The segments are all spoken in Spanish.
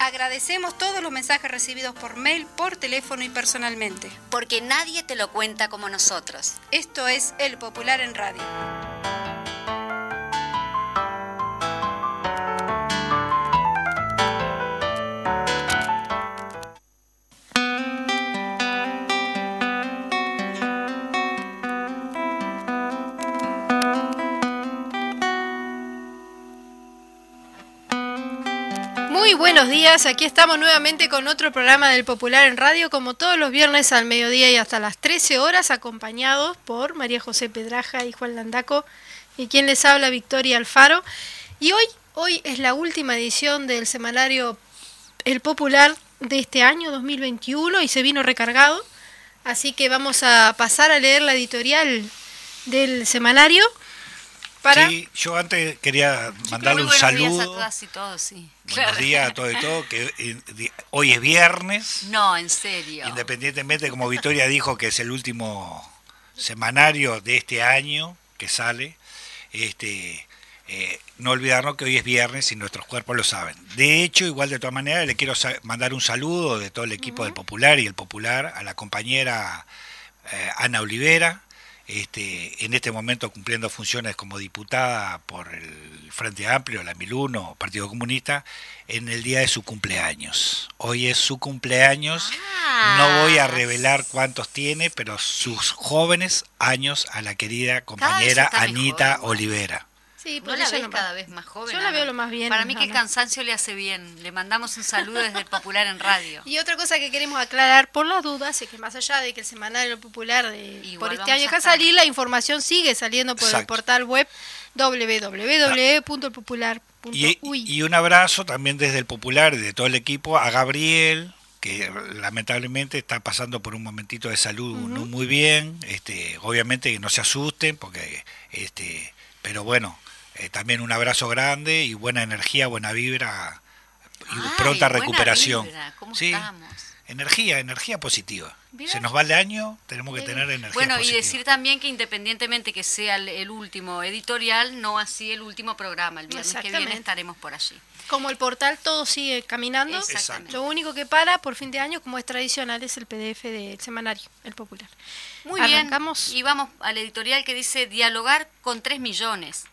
Agradecemos todos los mensajes recibidos por mail, por teléfono y personalmente. Porque nadie te lo cuenta como nosotros. Esto es El Popular en Radio. Buenos días, aquí estamos nuevamente con otro programa del Popular en Radio, como todos los viernes al mediodía y hasta las 13 horas, acompañados por María José Pedraja y Juan Landaco, y quien les habla Victoria Alfaro. Y hoy, hoy es la última edición del semanario El Popular de este año 2021 y se vino recargado, así que vamos a pasar a leer la editorial del semanario. Para... Sí, yo antes quería mandarle un saludo. Días a todas y todos, sí. Buenos días a todos y todos, que eh, hoy es viernes. No, en serio. Independientemente, como Victoria dijo, que es el último semanario de este año que sale, este, eh, no olvidarnos que hoy es viernes y nuestros cuerpos lo saben. De hecho, igual de todas maneras, le quiero mandar un saludo de todo el equipo del Popular y el Popular a la compañera eh, Ana Olivera, este, en este momento cumpliendo funciones como diputada por el Frente Amplio, la 1001, Partido Comunista, en el día de su cumpleaños. Hoy es su cumpleaños, no voy a revelar cuántos tiene, pero sus jóvenes años a la querida compañera Anita Olivera. Sí, ¿No la ves cada vez más joven? Yo la veo lo más bien. Para mí que el cansancio le hace bien. Le mandamos un saludo desde el Popular en Radio. Y otra cosa que queremos aclarar por las dudas es que más allá de que el semanario popular de, por este año deja salir, la información sigue saliendo por el portal web www.elpopular.uy. Y, y un abrazo también desde el Popular y de todo el equipo a Gabriel, que lamentablemente está pasando por un momentito de salud no muy bien. Este, obviamente que no se asusten, porque este, pero bueno, eh, también un abrazo grande y buena energía, buena vibra y pronta recuperación. ¿Cómo estamos? Energía, energía positiva. Se nos va el año, tenemos que tener energía Bueno, y decir también que independientemente que sea el, último editorial, no así el último programa. El viernes que viene estaremos por allí. Como el portal todo sigue caminando, lo único que para por fin de año, como es tradicional, es el PDF del semanario, el popular. Muy bien, y vamos al editorial que dice dialogar con 3 millones.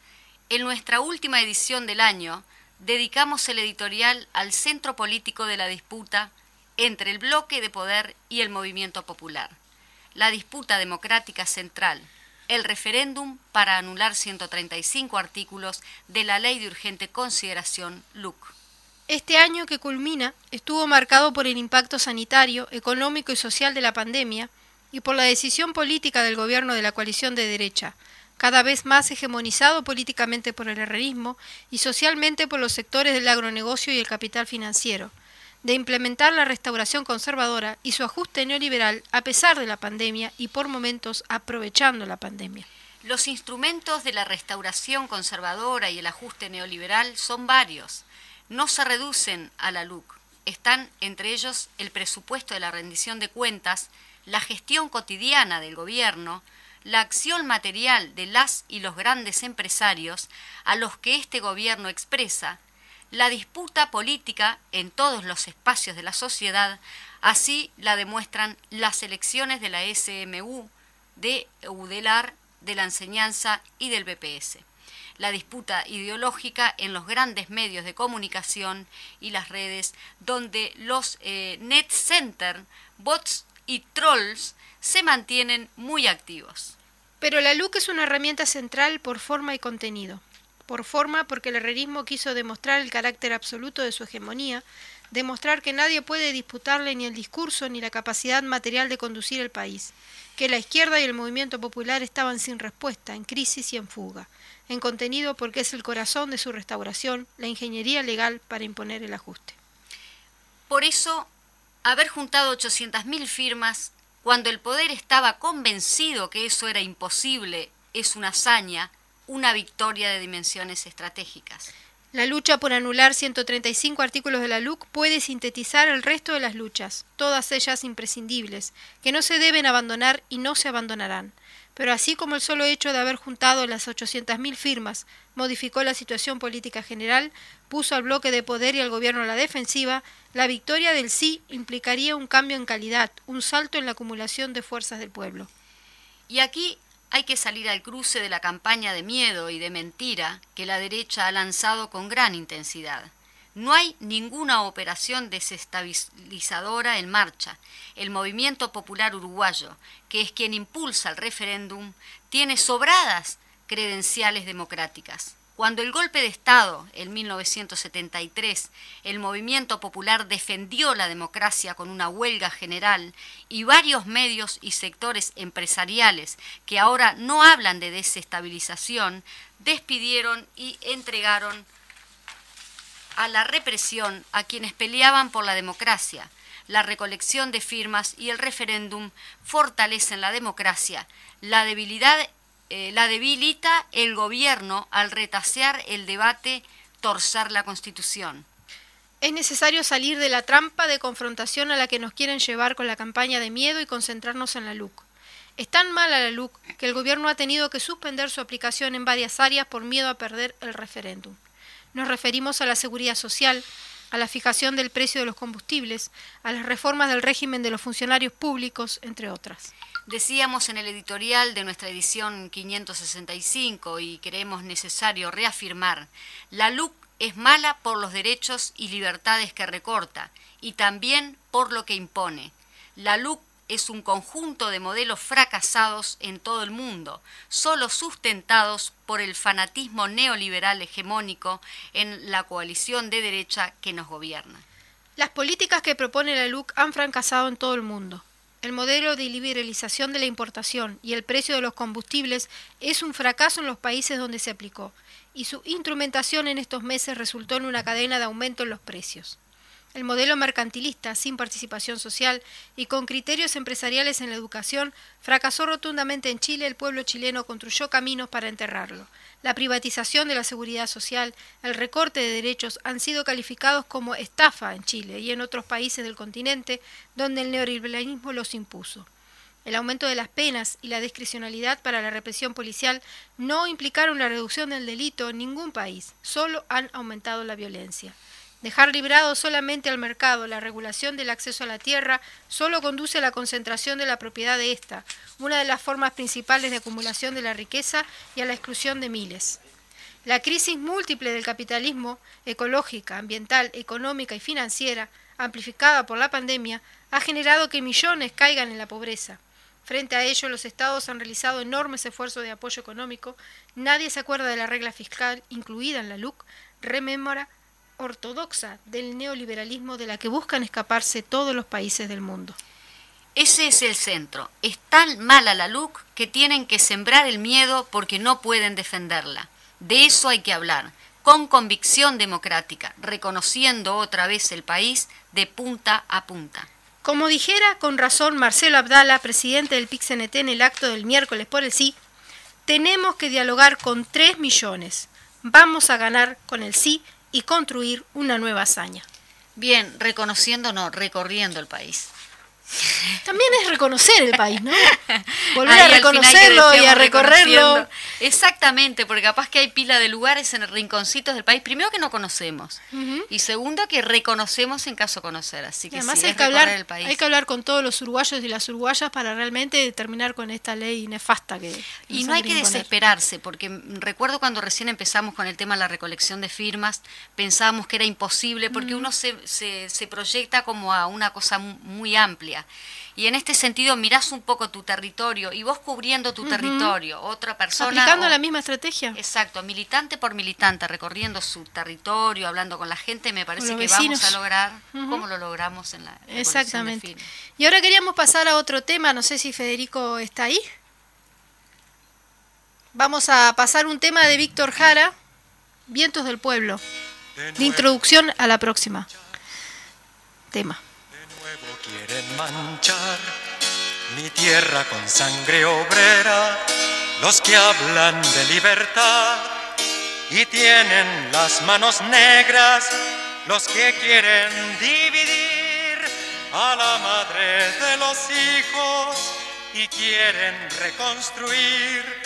En nuestra última edición del año, dedicamos el editorial al centro político de la disputa entre el bloque de poder y el movimiento popular. La disputa democrática central, el referéndum para anular 135 artículos de la Ley de Urgente Consideración LUC. Este año que culmina estuvo marcado por el impacto sanitario, económico y social de la pandemia y por la decisión política del gobierno de la coalición de derecha, cada vez más hegemonizado políticamente por el herrerismo y socialmente por los sectores del agronegocio y el capital financiero, de implementar la restauración conservadora y su ajuste neoliberal a pesar de la pandemia y por momentos aprovechando la pandemia. Los instrumentos de la restauración conservadora y el ajuste neoliberal son varios. No se reducen a la LUC. Están entre ellos el presupuesto de la rendición de cuentas, la gestión cotidiana del gobierno, la acción material de las y los grandes empresarios a los que este gobierno expresa, la disputa política en todos los espacios de la sociedad, así la demuestran las elecciones de la SMU, de UDELAR, de la enseñanza y del BPS. La disputa ideológica en los grandes medios de comunicación y las redes, donde los eh, net center, bots y trolls se mantienen muy activos. Pero la LUC es una herramienta central por forma y contenido. Por forma porque el herrerismo quiso demostrar el carácter absoluto de su hegemonía, demostrar que nadie puede disputarle ni el discurso ni la capacidad material de conducir el país, que la izquierda y el movimiento popular estaban sin respuesta, en crisis y en fuga, en contenido porque es el corazón de su restauración, la ingeniería legal para imponer el ajuste. Por eso, haber juntado 800.000 firmas Cuando el poder estaba convencido que eso era imposible, es una hazaña, una victoria de dimensiones estratégicas. La lucha por anular 135 artículos de la LUC puede sintetizar el resto de las luchas, todas ellas imprescindibles, que no se deben abandonar y no se abandonarán. Pero así como el solo hecho de haber juntado las 800.000 firmas modificó la situación política general, puso al bloque de poder y al gobierno a la defensiva, la victoria del sí implicaría un cambio en calidad, un salto en la acumulación de fuerzas del pueblo. Y aquí hay que salir al cruce de la campaña de miedo y de mentira que la derecha ha lanzado con gran intensidad. No hay ninguna operación desestabilizadora en marcha. El movimiento popular uruguayo, que es quien impulsa el referéndum, tiene sobradas credenciales democráticas. Cuando el golpe de Estado, en 1973, el movimiento popular defendió la democracia con una huelga general y varios medios y sectores empresariales que ahora no hablan de desestabilización, despidieron y entregaron a la represión a quienes peleaban por la democracia. La recolección de firmas y el referéndum fortalecen la democracia. La debilidad eh, la debilita el gobierno al retasear el debate, torcer la Constitución. Es necesario salir de la trampa de confrontación a la que nos quieren llevar con la campaña de miedo y concentrarnos en la LUC. Es tan mala la LUC que el gobierno ha tenido que suspender su aplicación en varias áreas por miedo a perder el referéndum. Nos referimos a la seguridad social, a la fijación del precio de los combustibles, a las reformas del régimen de los funcionarios públicos, entre otras. Decíamos en el editorial de nuestra edición 565 y creemos necesario reafirmar, la LUC es mala por los derechos y libertades que recorta y también por lo que impone. La LUC es un conjunto de modelos fracasados en todo el mundo, solo sustentados por el fanatismo neoliberal hegemónico en la coalición de derecha que nos gobierna. Las políticas que propone la LUC han fracasado en todo el mundo. El modelo de liberalización de la importación y el precio de los combustibles es un fracaso en los países donde se aplicó, y su instrumentación en estos meses resultó en una cadena de aumento en los precios. El modelo mercantilista, sin participación social y con criterios empresariales en la educación, fracasó rotundamente en Chile. El pueblo chileno construyó caminos para enterrarlo. La privatización de la seguridad social, el recorte de derechos han sido calificados como estafa en Chile y en otros países del continente donde el neoliberalismo los impuso. El aumento de las penas y la discrecionalidad para la represión policial no implicaron la reducción del delito en ningún país, solo han aumentado la violencia. Dejar librado solamente al mercado la regulación del acceso a la tierra solo conduce a la concentración de la propiedad de ésta, una de las formas principales de acumulación de la riqueza y a la exclusión de miles. La crisis múltiple del capitalismo, ecológica, ambiental, económica y financiera, amplificada por la pandemia, ha generado que millones caigan en la pobreza. Frente a ello, los estados han realizado enormes esfuerzos de apoyo económico. Nadie se acuerda de la regla fiscal incluida en la LUC, rememora ortodoxa del neoliberalismo de la que buscan escaparse todos los países del mundo. Ese es el centro. Es tan mala la LUC que tienen que sembrar el miedo porque no pueden defenderla. De eso hay que hablar, con convicción democrática, reconociendo otra vez el país de punta a punta. Como dijera con razón Marcelo Abdala, presidente del PIXNT en el acto del miércoles por el sí, tenemos que dialogar con tres millones. Vamos a ganar con el sí y construir una nueva hazaña. Bien, reconociendo no, recorriendo el país. También es reconocer el país, ¿no? Volver a reconocerlo y a recorrerlo. Exactamente, porque capaz que hay pila de lugares en rinconcitos del país, primero que no conocemos, y segundo que reconocemos en caso de conocer. Así que además sí, hay, es que hablar, el país. hay que hablar con todos los uruguayos y las uruguayas para realmente terminar con esta ley nefasta que... Y no hay que desesperarse, porque recuerdo cuando recién empezamos con el tema de la recolección de firmas, pensábamos que era imposible, porque uno se, se, se proyecta como a una cosa muy amplia. Y en este sentido mirás un poco tu territorio y vos cubriendo tu territorio, otra persona... Aplicando la misma estrategia. Exacto, militante por militante, recorriendo su territorio, hablando con la gente, me parece que vamos a lograr como lo logramos en la... Exactamente. Y ahora queríamos pasar a otro tema, no sé si Federico está ahí. Vamos a pasar un tema de Víctor Jara, Vientos del Pueblo, de introducción a la próxima. Tema manchar mi tierra con sangre obrera, los que hablan de libertad y tienen las manos negras, los que quieren dividir a la madre de los hijos y quieren reconstruir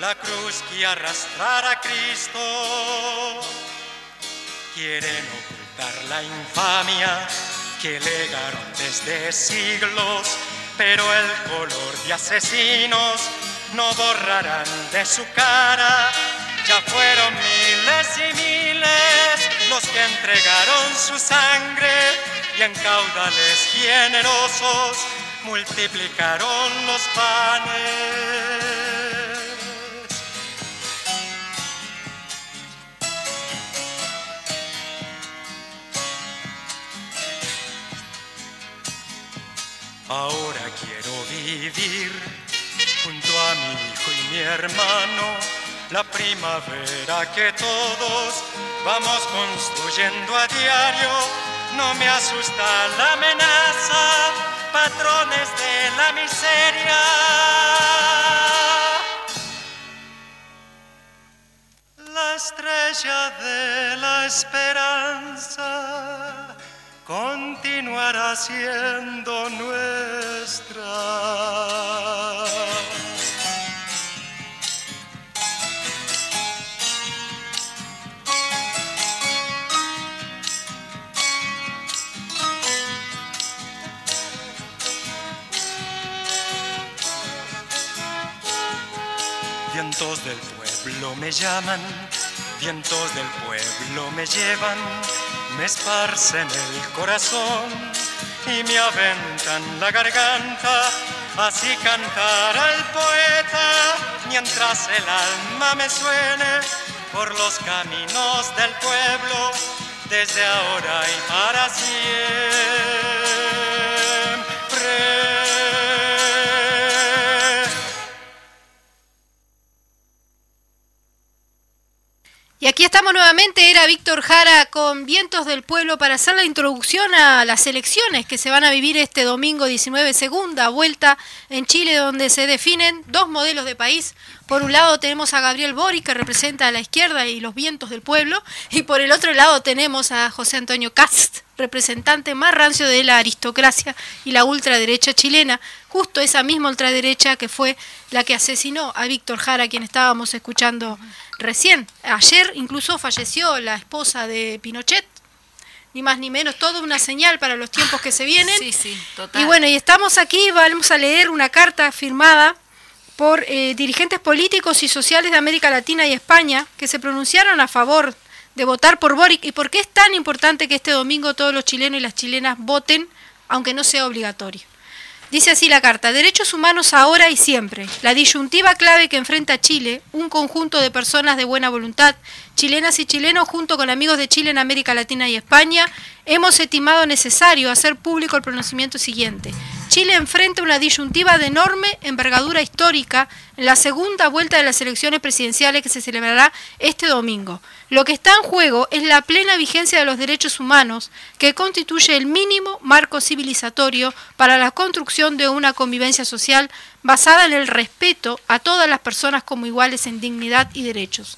la cruz que arrastrara a Cristo. Quieren ocultar la infamia que legaron desde siglos, pero el color de asesinos no borrarán de su cara. Ya fueron miles y miles los que entregaron su sangre y en caudales generosos multiplicaron los panes. Ahora quiero vivir junto a mi hijo y mi hermano la primavera que todos vamos construyendo a diario. No me asusta la amenaza, patrones de la miseria. La estrella de la esperanza continuará siendo nuestra. Vientos del pueblo me llaman, vientos del pueblo me llevan me esparcen el corazón y me aventan la garganta, así cantará el poeta mientras el alma me suene por los caminos del pueblo desde ahora y para siempre. Y aquí estamos nuevamente, era Víctor Jara con Vientos del Pueblo para hacer la introducción a las elecciones que se van a vivir este domingo 19, segunda vuelta en Chile, donde se definen dos modelos de país. Por un lado tenemos a Gabriel Boric, que representa a la izquierda y los vientos del pueblo, y por el otro lado tenemos a José Antonio Cast, representante más rancio de la aristocracia y la ultraderecha chilena, justo esa misma ultraderecha que fue la que asesinó a Víctor Jara, quien estábamos escuchando recién. Ayer incluso falleció la esposa de Pinochet, ni más ni menos, toda una señal para los tiempos que se vienen. Sí, sí, total. Y bueno, y estamos aquí, vamos a leer una carta firmada por eh, dirigentes políticos y sociales de América Latina y España que se pronunciaron a favor de votar por Boric y por qué es tan importante que este domingo todos los chilenos y las chilenas voten, aunque no sea obligatorio. Dice así la carta, derechos humanos ahora y siempre. La disyuntiva clave que enfrenta Chile, un conjunto de personas de buena voluntad, chilenas y chilenos junto con amigos de Chile en América Latina y España, hemos estimado necesario hacer público el pronunciamiento siguiente. Chile enfrenta una disyuntiva de enorme envergadura histórica en la segunda vuelta de las elecciones presidenciales que se celebrará este domingo. Lo que está en juego es la plena vigencia de los derechos humanos, que constituye el mínimo marco civilizatorio para la construcción de una convivencia social basada en el respeto a todas las personas como iguales en dignidad y derechos.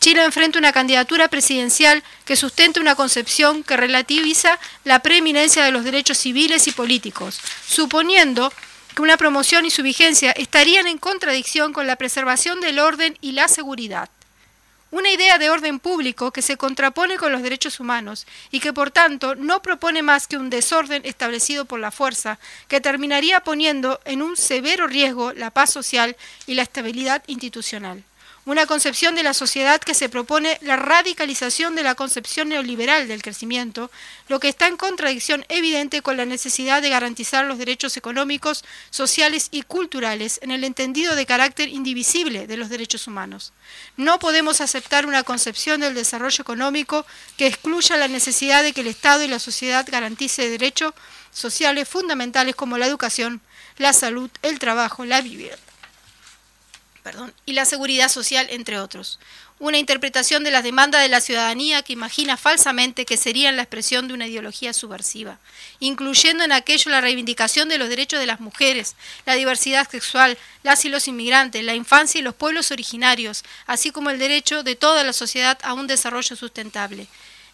Chile enfrenta una candidatura presidencial que sustenta una concepción que relativiza la preeminencia de los derechos civiles y políticos, suponiendo que una promoción y su vigencia estarían en contradicción con la preservación del orden y la seguridad. Una idea de orden público que se contrapone con los derechos humanos y que por tanto no propone más que un desorden establecido por la fuerza que terminaría poniendo en un severo riesgo la paz social y la estabilidad institucional una concepción de la sociedad que se propone la radicalización de la concepción neoliberal del crecimiento, lo que está en contradicción evidente con la necesidad de garantizar los derechos económicos, sociales y culturales en el entendido de carácter indivisible de los derechos humanos. No podemos aceptar una concepción del desarrollo económico que excluya la necesidad de que el Estado y la sociedad garantice derechos sociales fundamentales como la educación, la salud, el trabajo, la vivienda. Y la seguridad social, entre otros. Una interpretación de las demandas de la ciudadanía que imagina falsamente que serían la expresión de una ideología subversiva, incluyendo en aquello la reivindicación de los derechos de las mujeres, la diversidad sexual, las y los inmigrantes, la infancia y los pueblos originarios, así como el derecho de toda la sociedad a un desarrollo sustentable.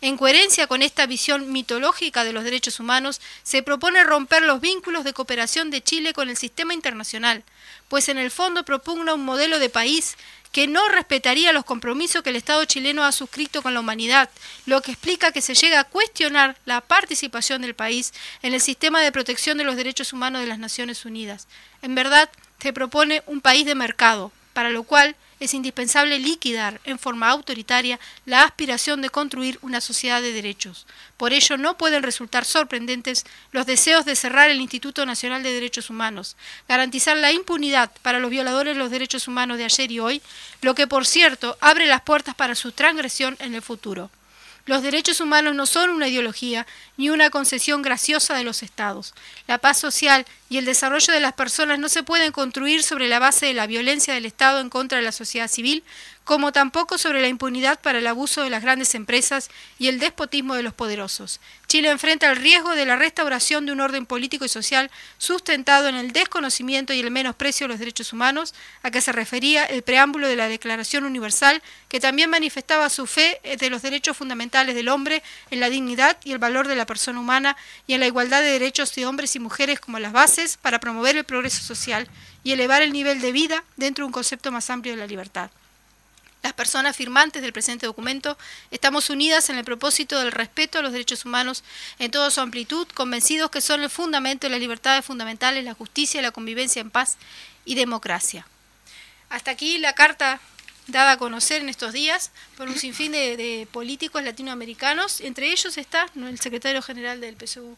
En coherencia con esta visión mitológica de los derechos humanos, se propone romper los vínculos de cooperación de Chile con el sistema internacional, pues en el fondo propugna un modelo de país que no respetaría los compromisos que el Estado chileno ha suscrito con la humanidad, lo que explica que se llega a cuestionar la participación del país en el sistema de protección de los derechos humanos de las Naciones Unidas. En verdad, se propone un país de mercado, para lo cual es indispensable liquidar en forma autoritaria la aspiración de construir una sociedad de derechos. Por ello no pueden resultar sorprendentes los deseos de cerrar el Instituto Nacional de Derechos Humanos, garantizar la impunidad para los violadores de los derechos humanos de ayer y hoy, lo que por cierto abre las puertas para su transgresión en el futuro. Los derechos humanos no son una ideología ni una concesión graciosa de los estados. La paz social y el desarrollo de las personas no se pueden construir sobre la base de la violencia del Estado en contra de la sociedad civil, como tampoco sobre la impunidad para el abuso de las grandes empresas y el despotismo de los poderosos. Chile enfrenta el riesgo de la restauración de un orden político y social sustentado en el desconocimiento y el menosprecio de los derechos humanos, a que se refería el preámbulo de la Declaración Universal, que también manifestaba su fe de los derechos fundamentales del hombre en la dignidad y el valor de la persona humana y en la igualdad de derechos de hombres y mujeres como las bases para promover el progreso social y elevar el nivel de vida dentro de un concepto más amplio de la libertad. Las personas firmantes del presente documento estamos unidas en el propósito del respeto a los derechos humanos en toda su amplitud, convencidos que son el fundamento de las libertades fundamentales, la justicia, la convivencia en paz y democracia. Hasta aquí la carta dada a conocer en estos días por un sinfín de, políticos latinoamericanos. Entre ellos está el secretario general del PSU,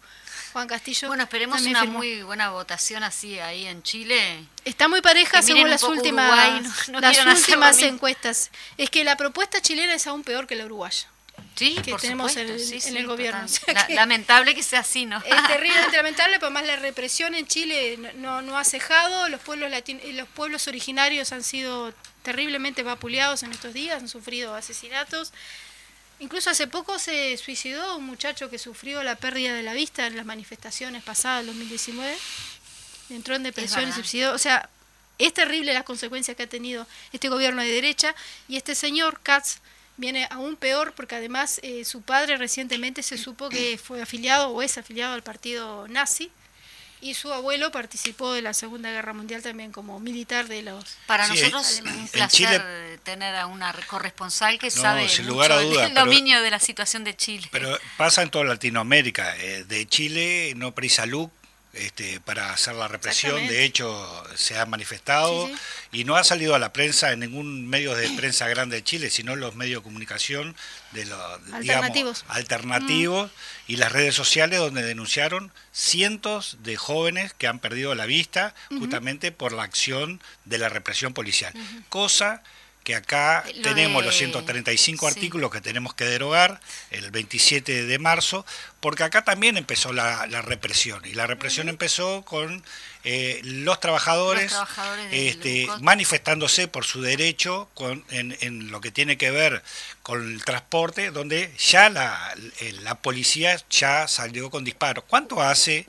Juan Castillo. Bueno, esperemos una muy buena votación así ahí en Chile. Está muy pareja según las últimas, las últimas encuestas. Es que la propuesta chilena es aún peor que la uruguaya. Sí, que tenemos en, el gobierno. lamentable que sea así, ¿no? Es terriblemente lamentable, pero más la represión en Chile no, no ha cejado, los pueblos, los pueblos originarios han sido terriblemente vapuleados en estos días, han sufrido asesinatos. Incluso hace poco se suicidó un muchacho que sufrió la pérdida de la vista en las manifestaciones pasadas del 2019. Entró en depresión y se suicidó. O sea, es terrible las consecuencias que ha tenido este gobierno de derecha y este señor Katz viene aún peor porque además eh, su padre recientemente se supo que fue afiliado o es afiliado al partido nazi y su abuelo participó de la Segunda Guerra Mundial también como militar de los... Para nosotros es un placer tener a una corresponsal que sabe mucho del dominio de la situación de Chile. Pero pasa en toda Latinoamérica. Eh, de Chile, no prisa Luc este, para hacer la represión. De hecho, se ha manifestado y no ha salido a la prensa en ningún medio de prensa grande de Chile, sino los medios de comunicación de los alternativos, alternativos y las redes sociales donde denunciaron cientos de jóvenes que han perdido la vista justamente por la acción de la represión policial. Cosa que acá tenemos los 135 artículos que tenemos que derogar el 27 de marzo, porque acá también empezó la, represión, y la represión empezó con eh, los trabajadores, este, manifestándose por su derecho con, en, lo que tiene que ver con el transporte, donde ya la, la policía ya salió con disparos. ¿Cuánto hace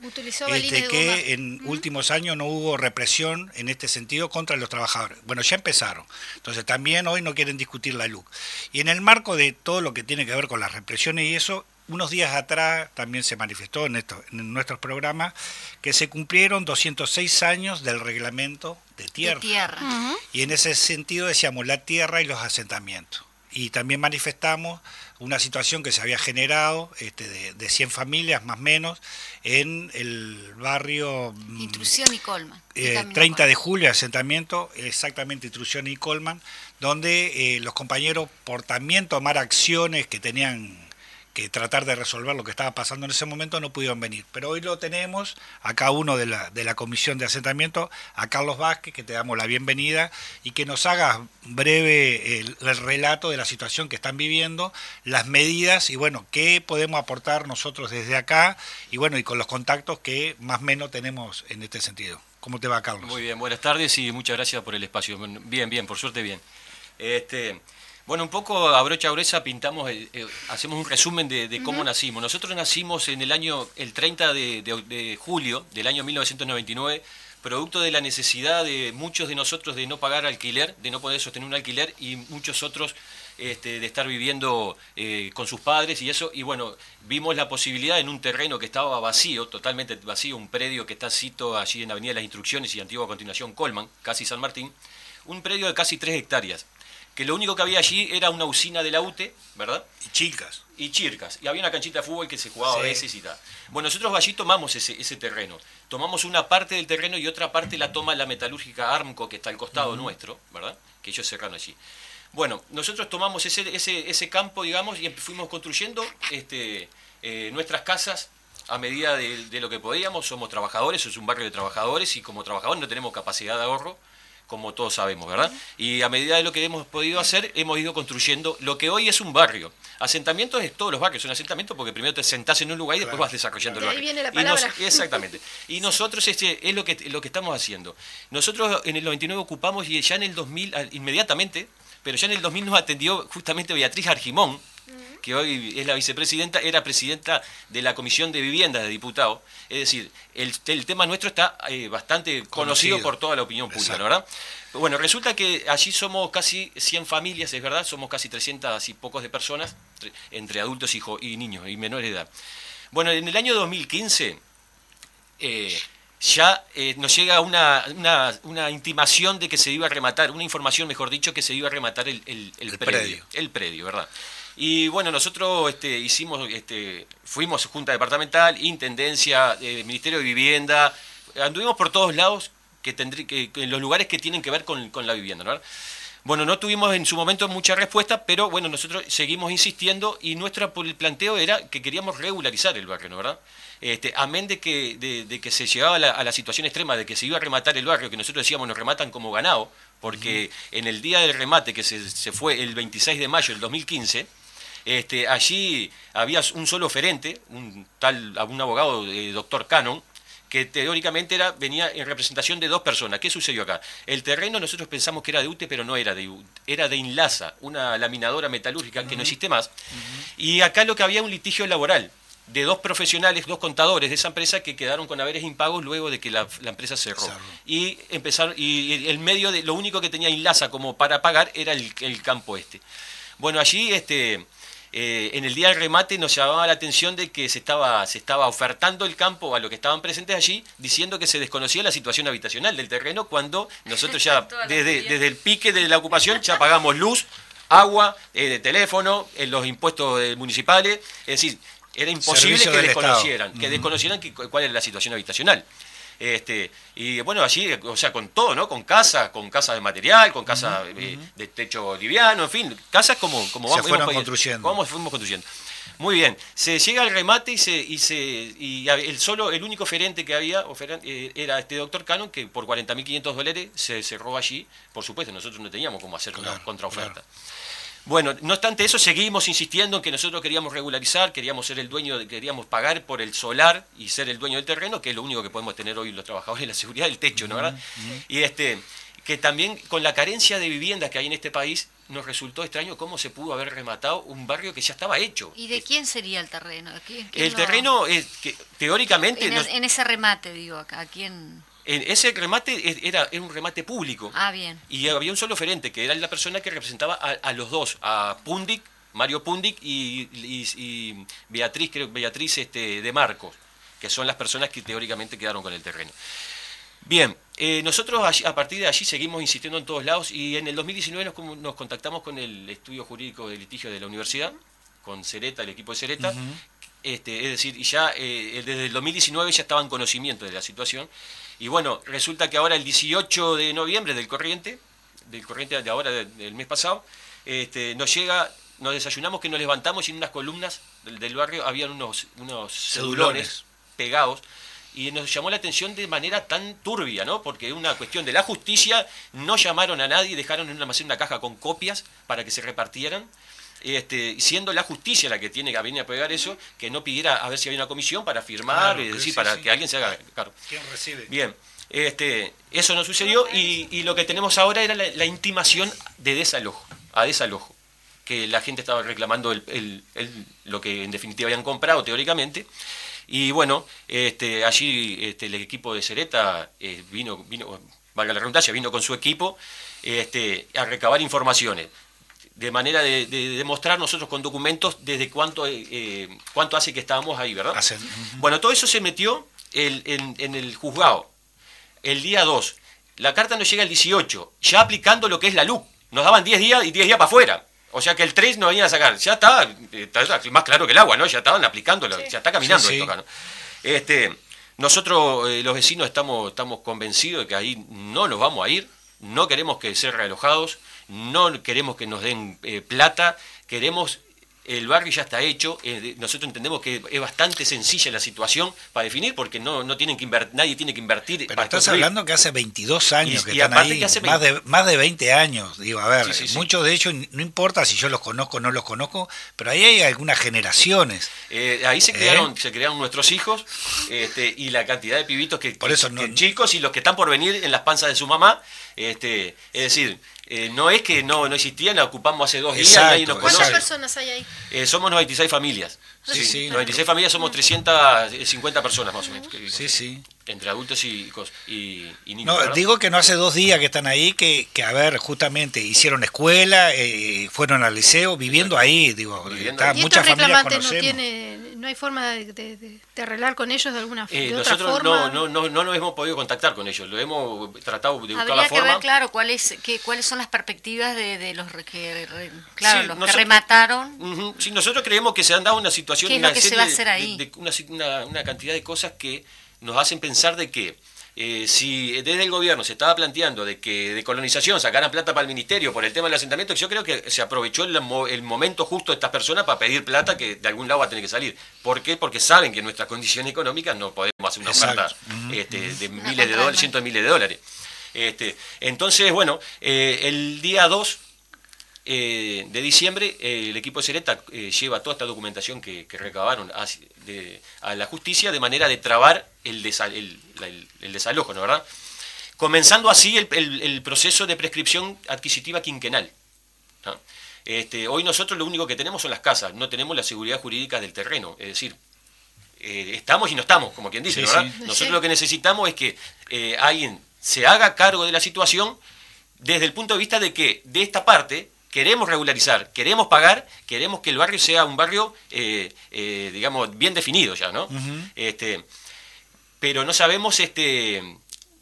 este, que en últimos años no hubo represión en este sentido contra los trabajadores? Bueno, ya empezaron. Entonces también hoy no quieren discutir la luz. Y en el marco de todo lo que tiene que ver con las represiones y eso, unos días atrás también se manifestó en, esto, en nuestros programas que se cumplieron 206 años del reglamento de tierra. Y en ese sentido decíamos la tierra y los asentamientos. Y también manifestamos una situación que se había generado este, de, de 100 familias más o menos en el barrio... Mm, Intrusión y Colman. 30 eh, de julio, asentamiento, exactamente Intrusión y Colman, donde eh, los compañeros por también tomar acciones que tenían que tratar de resolver lo que estaba pasando en ese momento no pudieron venir. Pero hoy lo tenemos, acá uno de la, de la Comisión de Asentamiento, a Carlos Vázquez, que te damos la bienvenida y que nos haga breve el, relato de la situación que están viviendo, las medidas y bueno, qué podemos aportar nosotros desde acá y bueno, y con los contactos que más o menos tenemos en este sentido. ¿Cómo te va, Carlos? Muy bien, buenas tardes y muchas gracias por el espacio. Bien, bien, por suerte bien. Este, bueno, un poco a brocha gruesa pintamos, eh, eh, hacemos un resumen de, cómo nacimos. Nosotros nacimos en el año, el 30 de, julio del año 1999, producto de la necesidad de muchos de nosotros de no pagar alquiler, de no poder sostener un alquiler y muchos otros este, de estar viviendo eh, con sus padres y eso. Y bueno, vimos la posibilidad en un terreno que estaba vacío, totalmente vacío, un predio que está cito allí en Avenida de las Instrucciones y antigua continuación Colman, casi San Martín, un predio de casi tres hectáreas que lo único que había allí era una usina de la UTE, ¿verdad? Y chicas. Y chircas. Y había una canchita de fútbol que se jugaba a veces y tal. Bueno, nosotros allí tomamos ese, ese, terreno. Tomamos una parte del terreno y otra parte la toma la metalúrgica Armco, que está al costado nuestro, ¿verdad? Que ellos cerraron allí. Bueno, nosotros tomamos ese, ese, ese campo, digamos, y fuimos construyendo este, eh, nuestras casas a medida de, de, lo que podíamos. Somos trabajadores, es un barrio de trabajadores y como trabajadores no tenemos capacidad de ahorro como todos sabemos, ¿verdad? Y a medida de lo que hemos podido hacer, hemos ido construyendo lo que hoy es un barrio. Asentamientos es todos los barrios, son asentamientos porque primero te sentás en un lugar y después vas desarrollando el barrio. Ahí viene la palabra. exactamente. Y nosotros este, es lo que, lo que estamos haciendo. Nosotros en el 99 ocupamos y ya en el 2000, inmediatamente, pero ya en el 2000 nos atendió justamente Beatriz Argimón, que hoy es la vicepresidenta, era presidenta de la Comisión de Vivienda de Diputados. Es decir, el, tema nuestro está eh, bastante conocido. por toda la opinión pública, ¿verdad? Bueno, resulta que allí somos casi 100 familias, es verdad, somos casi 300 y pocos de personas, entre adultos y, y niños y menores de edad. Bueno, en el año 2015 eh, ya eh, nos llega una, una, intimación de que se iba a rematar, una información, mejor dicho, que se iba a rematar el, el, predio, El predio, ¿verdad? Y bueno, nosotros este, hicimos, este, fuimos Junta Departamental, Intendencia, eh, Ministerio de Vivienda, anduvimos por todos lados, que, los lugares que tienen que ver con, la vivienda, ¿no? Bueno, no tuvimos en su momento mucha respuesta, pero bueno, nosotros seguimos insistiendo y nuestro planteo era que queríamos regularizar el barrio, ¿no verdad? Este, amén de que, de, que se llegaba a la, situación extrema de que se iba a rematar el barrio, que nosotros decíamos nos rematan como ganado, porque en el día del remate, que se, se, fue el 26 de mayo del 2015, este, allí había un solo oferente, un tal un abogado, eh, doctor Cannon, que teóricamente era, venía en representación de dos personas. ¿Qué sucedió acá? El terreno nosotros pensamos que era de UTE, pero no era de UTE, era de Inlasa, una laminadora metalúrgica que no existe más. Y acá lo que había un litigio laboral de dos profesionales, dos contadores de esa empresa que quedaron con haberes impagos luego de que la, empresa cerró. Y empezaron, y el medio de, lo único que tenía Inlasa como para pagar era el, el campo este. Bueno, allí este, eh, en el día del remate nos llamaba la atención de que se estaba, se estaba ofertando el campo a los que estaban presentes allí, diciendo que se desconocía la situación habitacional del terreno, cuando nosotros ya, desde, desde el pique de la ocupación, ya pagamos luz, agua, eh, teléfono, eh, los impuestos municipales, es decir, era imposible que desconocieran, que desconocieran cuál era la situación habitacional. Este, y bueno, allí, o sea, con todo, ¿no? Con casa, con casa de material, con casa eh, de techo liviano, en fin, casas como, como vamos, fueron construyendo. Como fuimos construyendo. Muy bien, se llega al remate y se y se y el solo el único oferente que había eh, era este doctor Cannon que por 40.500 dólares se cerró allí. Por supuesto, nosotros no teníamos cómo hacer una contraoferta. Bueno, no obstante eso, seguimos insistiendo en que nosotros queríamos regularizar, queríamos ser el dueño, queríamos pagar por el solar y ser el dueño del terreno, que es lo único que podemos tener hoy los trabajadores, la seguridad del techo, ¿no verdad? Y este, que también con la carencia de viviendas que hay en este país, nos resultó extraño cómo se pudo haber rematado un barrio que ya estaba hecho. ¿Y de quién sería el terreno? el terreno, es que, teóricamente... En, ese remate, digo, ¿a quién...? Ese remate era, era, un remate público. Ah, bien. Y había un solo oferente, que era la persona que representaba a, los dos, a Pundic, Mario Pundic y, Beatriz, creo Beatriz este, de Marcos, que son las personas que teóricamente quedaron con el terreno. Bien, eh, nosotros a partir de allí seguimos insistiendo en todos lados y en el 2019 nos, contactamos con el estudio jurídico de litigio de la universidad, con Cereta, el equipo de Cereta, este, es decir, ya eh, desde el 2019 ya estaba en conocimiento de la situación y bueno, resulta que ahora el 18 de noviembre del corriente, del corriente de ahora del mes pasado, este, nos llega, nos desayunamos que nos levantamos y en unas columnas del, barrio habían unos, unos cedulones pegados. Y nos llamó la atención de manera tan turbia, ¿no? Porque una cuestión de la justicia, no llamaron a nadie, dejaron en una, una caja con copias para que se repartieran este, siendo la justicia la que tiene que venir a pegar eso, que no pidiera a ver si había una comisión para firmar, es decir, para que alguien se haga cargo. ¿Quién recibe? Bien. este, eso no sucedió y, y lo que tenemos ahora era la, la intimación de desalojo, a desalojo, que la gente estaba reclamando el, el- el- lo que en definitiva habían comprado teóricamente. Y bueno, este, allí este, el equipo de Cereta eh, vino, vino, valga la redundancia, vino con su equipo este, a recabar informaciones de manera de, de demostrar nosotros con documentos desde cuánto, eh, eh, cuánto hace que estábamos ahí, ¿verdad? Hace- Bueno, todo eso se metió el- en, en el juzgado el día 2. La carta nos llega el 18, ya aplicando lo que es la LUC. Nos daban 10 días y 10 días para afuera. O sea que el 3 nos venían a sacar. Ya está, está- está más claro que el agua, ¿no? Ya estaban aplicando, ya está caminando Sí, sí. esto acá, ¿no? Este, nosotros, eh, los vecinos, estamos, estamos convencidos de que ahí no nos vamos a ir, no queremos que ser realojados, no queremos que nos den eh, plata, queremos, el barrio ya está hecho, eh, nosotros entendemos que es bastante sencilla la situación para definir, porque no, no tienen que inver- nadie tiene que invertir. Pero para estás construir. hablando que hace 22 años Y- que y están ahí, que hace más, de, más de 20 años. Digo, a ver, Sí, sí, sí. muchos de ellos, no importa si yo los conozco o no los conozco, pero ahí hay algunas generaciones. Eh, ahí se ¿Eh? crearon, se crearon nuestros hijos este, y la cantidad de pibitos que, Por que- eso no- que chicos y los que están por venir en las panzas de su mamá. Este, es decir, eh, no es que no, no existían, la ocupamos hace dos días, Exacto, nadie nos ¿Cuántas personas hay ahí? Eh, somos 96 familias. Sí, sí. 96 familias somos 350 personas más o menos. Sí, sí. Entre adultos y, y, y niños. No, ¿verdad? digo que no hace dos días que están ahí, que, que a ver, justamente hicieron escuela, eh, fueron al liceo, viviendo ahí, digo, Viviendo está, ahí. ¿Y muchas estos familias no tiene, no hay forma de, de- de- arreglar con ellos de alguna Eh, de otra nosotros forma? no, no, no, no nos hemos podido contactar con ellos, lo hemos tratado de buscar Habría la que forma. ver, claro, cuáles cuáles son las perspectivas de, de los que, claro, Sí, los que remataron. Sí, nosotros creemos que se han dado una situación, una, una- una cantidad de cosas que nos hacen pensar de que eh, si desde el gobierno se estaba planteando de que de colonización sacaran plata para el ministerio por el tema del asentamiento, yo creo que se aprovechó el, mo- el momento justo de estas personas para pedir plata que de algún lado va a tener que salir. ¿Por qué? Porque saben que en nuestras condiciones económicas no podemos hacer una Exacto. oferta este, de miles de dólares, cientos de miles de dólares. Este, entonces, bueno, eh, el día 2 eh, de diciembre, eh, el equipo de Sereta eh, lleva toda esta documentación que, que recabaron de- a la justicia de manera de trabar el, desa- el- la- el- el desalojo, ¿no verdad? Comenzando así el, el- el proceso de prescripción adquisitiva quinquenal. ¿no? Este, hoy nosotros lo único que tenemos son las casas, no tenemos la seguridad jurídica del terreno, es decir, eh, estamos y no estamos, como quien dice, Sí, ¿verdad? sí. Nosotros lo que necesitamos es que eh, alguien se haga cargo de la situación desde el punto de vista de que de esta parte queremos regularizar, queremos pagar, queremos que el barrio sea un barrio, eh, eh, digamos, bien definido ya, ¿no? este, pero no sabemos, este,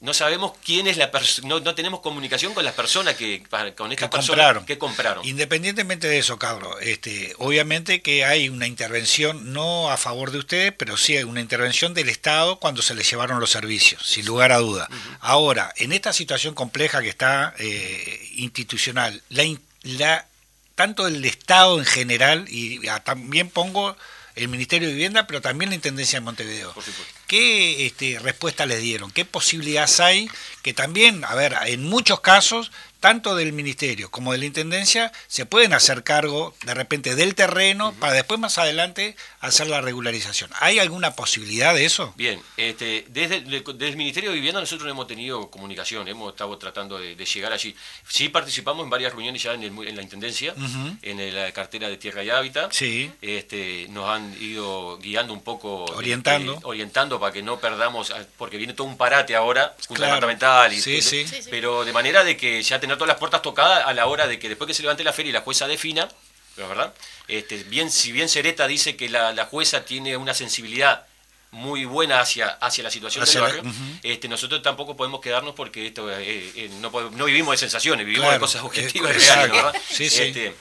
no sabemos quién es la persona, no, no tenemos comunicación con las personas que, para- con estas que personas compraron. que compraron. Independientemente de eso, Carlos, este, obviamente que hay una intervención no a favor de ustedes, pero sí hay una intervención del Estado cuando se les llevaron los servicios, sin lugar a duda. Ahora, en esta situación compleja que está eh, institucional, la, in- la- tanto el Estado en general, y también pongo el Ministerio de Vivienda, pero también la Intendencia de Montevideo. Por supuesto. ¿Qué este, respuesta les dieron? ¿Qué posibilidades hay? Que también, a ver, en muchos casos, tanto del Ministerio como de la Intendencia, se pueden hacer cargo de repente del terreno para después más adelante hacer la regularización. ¿Hay alguna posibilidad de eso? Bien, este, desde, el- desde el Ministerio de Vivienda nosotros no hemos tenido comunicación, hemos estado tratando de, de llegar allí. Sí participamos en varias reuniones ya en, el mu- en la Intendencia, en la cartera de Tierra y Hábitat. Sí. Este, nos han ido guiando un poco. de- Orientando. orientando para que no perdamos, porque viene todo un parate ahora, Claro. departamental. Y, Sí, sí. Sí, sí. Pero de manera de que ya tener todas las puertas tocadas a la hora de que después que se levante la feria y la jueza defina, ¿no es verdad? Este, bien, si bien Cereta dice que la, la jueza tiene una sensibilidad muy buena hacia, hacia la situación Hacia del la- barrio, este, nosotros tampoco podemos quedarnos porque esto eh, eh, no, no vivimos de sensaciones, vivimos Claro, de cosas objetivas y reales. ¿verdad? Sí, sí. Este,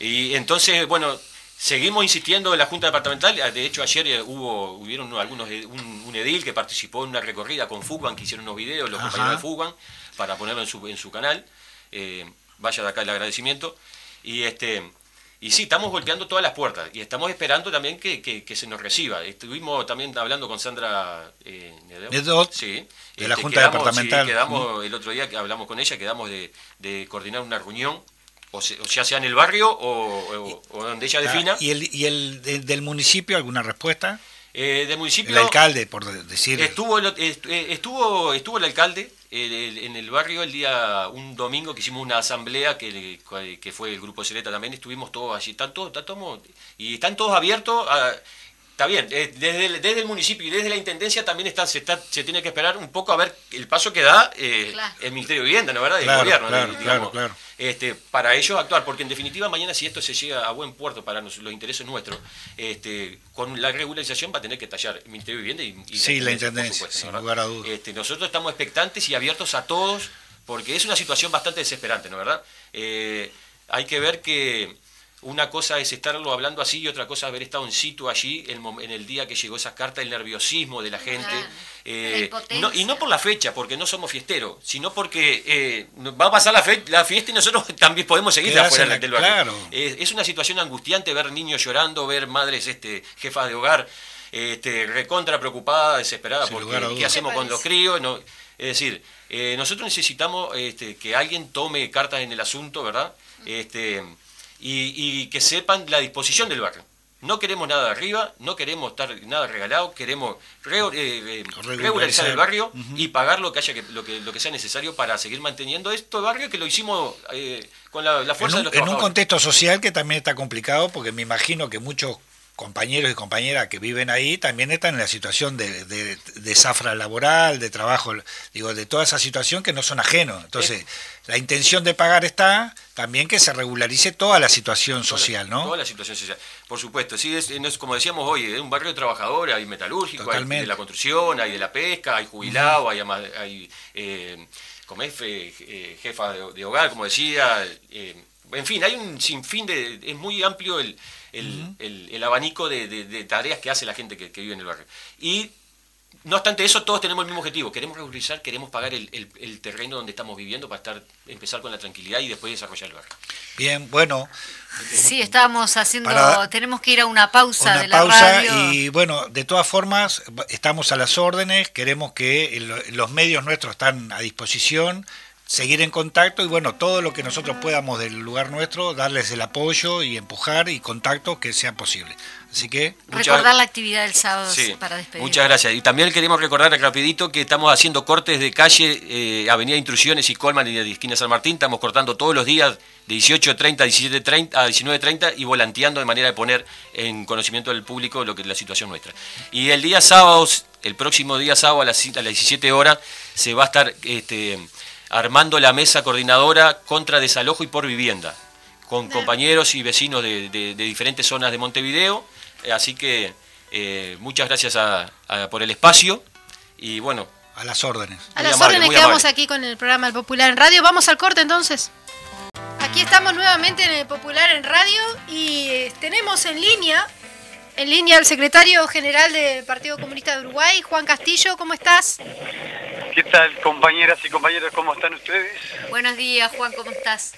y entonces, bueno, seguimos insistiendo en la Junta Departamental. De hecho, ayer eh, hubo hubieron algunos un, un edil que participó en una recorrida con Fugan, que hicieron unos videos, los Ajá. compañeros de Fugan, para ponerlo en su, en su canal. Eh, vaya de acá el agradecimiento. Y este y sí, estamos golpeando todas las puertas y estamos esperando también que, que- que se nos reciba. Estuvimos también hablando con Sandra eh, Nedot, sí, de la Este, Junta quedamos- Departamental. sí, quedamos el otro día que hablamos con ella, quedamos de, de coordinar una reunión, o, se- o ya sea en el barrio o, o- o donde ella defina. Ah, ¿Y el, y el de- del municipio alguna respuesta? Eh, del municipio. El alcalde, por decir. Estuvo, eh, estuvo, estuvo el alcalde en el barrio el día, un domingo que hicimos una asamblea que, que fue el grupo Celeta también, estuvimos todos allí, están todos, están todos- y están todos abiertos a- Está bien, eh, desde el, desde el municipio y desde la intendencia también está, se, está, se tiene que esperar un poco a ver el paso que da eh, Claro. el Ministerio de Vivienda, ¿no verdad? El Claro, gobierno, claro, eh, digamos, claro, claro. Este, para ellos actuar, porque en definitiva mañana si esto se llega a buen puerto para nos- los intereses nuestros, este, con la regularización va a tener que tallar el Ministerio de Vivienda y, y Sí, la por Intendencia, supuesto, sin lugar a dudas. Este, nosotros estamos expectantes y abiertos a todos, porque es una situación bastante desesperante, ¿no verdad? Eh, hay que ver que una cosa es estarlo hablando así y otra cosa haber estado en situ allí el en el día que llegó esa carta, el nerviosismo de la gente. Eh, la no- y no por la fecha, porque no somos fiesteros, sino porque eh, va a pasar la, fe- la fiesta y nosotros también podemos seguir afuera la- del barrio. claro. Eh, es una situación angustiante ver niños llorando, ver madres este, jefas de hogar este, recontra preocupadas, desesperadas, Sin porque ¿qué hacemos ¿Qué con los críos? No, es decir, eh, nosotros necesitamos este, que alguien tome cartas en el asunto, ¿verdad? Este, y, y que sepan la disposición del barrio. No queremos nada de arriba, no queremos estar nada regalado, queremos re- eh, eh, Regularizar. regularizar el barrio y pagar lo que haya que, lo que lo que sea necesario para seguir manteniendo esto barrio que lo hicimos eh, con la, fuerza un, de los en un contexto social que también está complicado, porque me imagino que muchos compañeros y compañeras que viven ahí también están en la situación de, de, de zafra laboral, de trabajo, digo, de toda esa situación que no son ajenos. Entonces, la intención de pagar está también que se regularice toda la situación social, ¿no? Toda la situación social. Por supuesto, sí, es, no es como decíamos hoy, es un barrio de trabajadores, hay metalúrgico, hay de la construcción, hay de la pesca, hay jubilados, hay, ama- hay eh, como es, eh, jefa de, de hogar, como decía. eh, en fin, hay un sinfín de... Es muy amplio el, el, el- el abanico de, de- de tareas que hace la gente que, que vive en el barrio. Y no obstante eso, todos tenemos el mismo objetivo. Queremos regularizar, queremos pagar el, el- el terreno donde estamos viviendo para estar empezar con la tranquilidad y después desarrollar el barrio. Bien, bueno, Sí, estábamos haciendo, Para- tenemos que ir a una pausa una de la pausa radio. y bueno, de todas formas, estamos a las órdenes, queremos que el- los medios nuestros están a disposición, seguir en contacto y bueno, todo lo que nosotros podamos del lugar nuestro, darles el apoyo y empujar y contacto que sea posible. Así que, Recordar la actividad del sábado Sí, para despedir. muchas gracias. Y también queremos recordar rapidito que estamos haciendo cortes de calle, eh, Avenida Intrusiones y Colman y de esquina San Martín. Estamos cortando todos los días de 18.30 a 17.30 a 19.30 y volanteando de manera de poner en conocimiento del público lo que es la situación nuestra. Y el día sábado, el próximo día sábado a las, a las 17 horas, se va a estar este, armando la mesa coordinadora contra desalojo y por vivienda con compañeros y vecinos de, de- de diferentes zonas de Montevideo. Eh, así que eh, muchas gracias a- a- por el espacio y bueno, a las órdenes. A las amable, órdenes quedamos amable. aquí con el programa El Popular en Radio. Vamos al corte entonces. Aquí estamos nuevamente en el Popular en Radio y eh, tenemos en línea, en línea al secretario general del Partido Comunista de Uruguay, Juan Castillo. ¿Cómo estás? ¿Qué tal, compañeras y compañeros? ¿Cómo están ustedes? Buenos días, Juan, ¿cómo estás?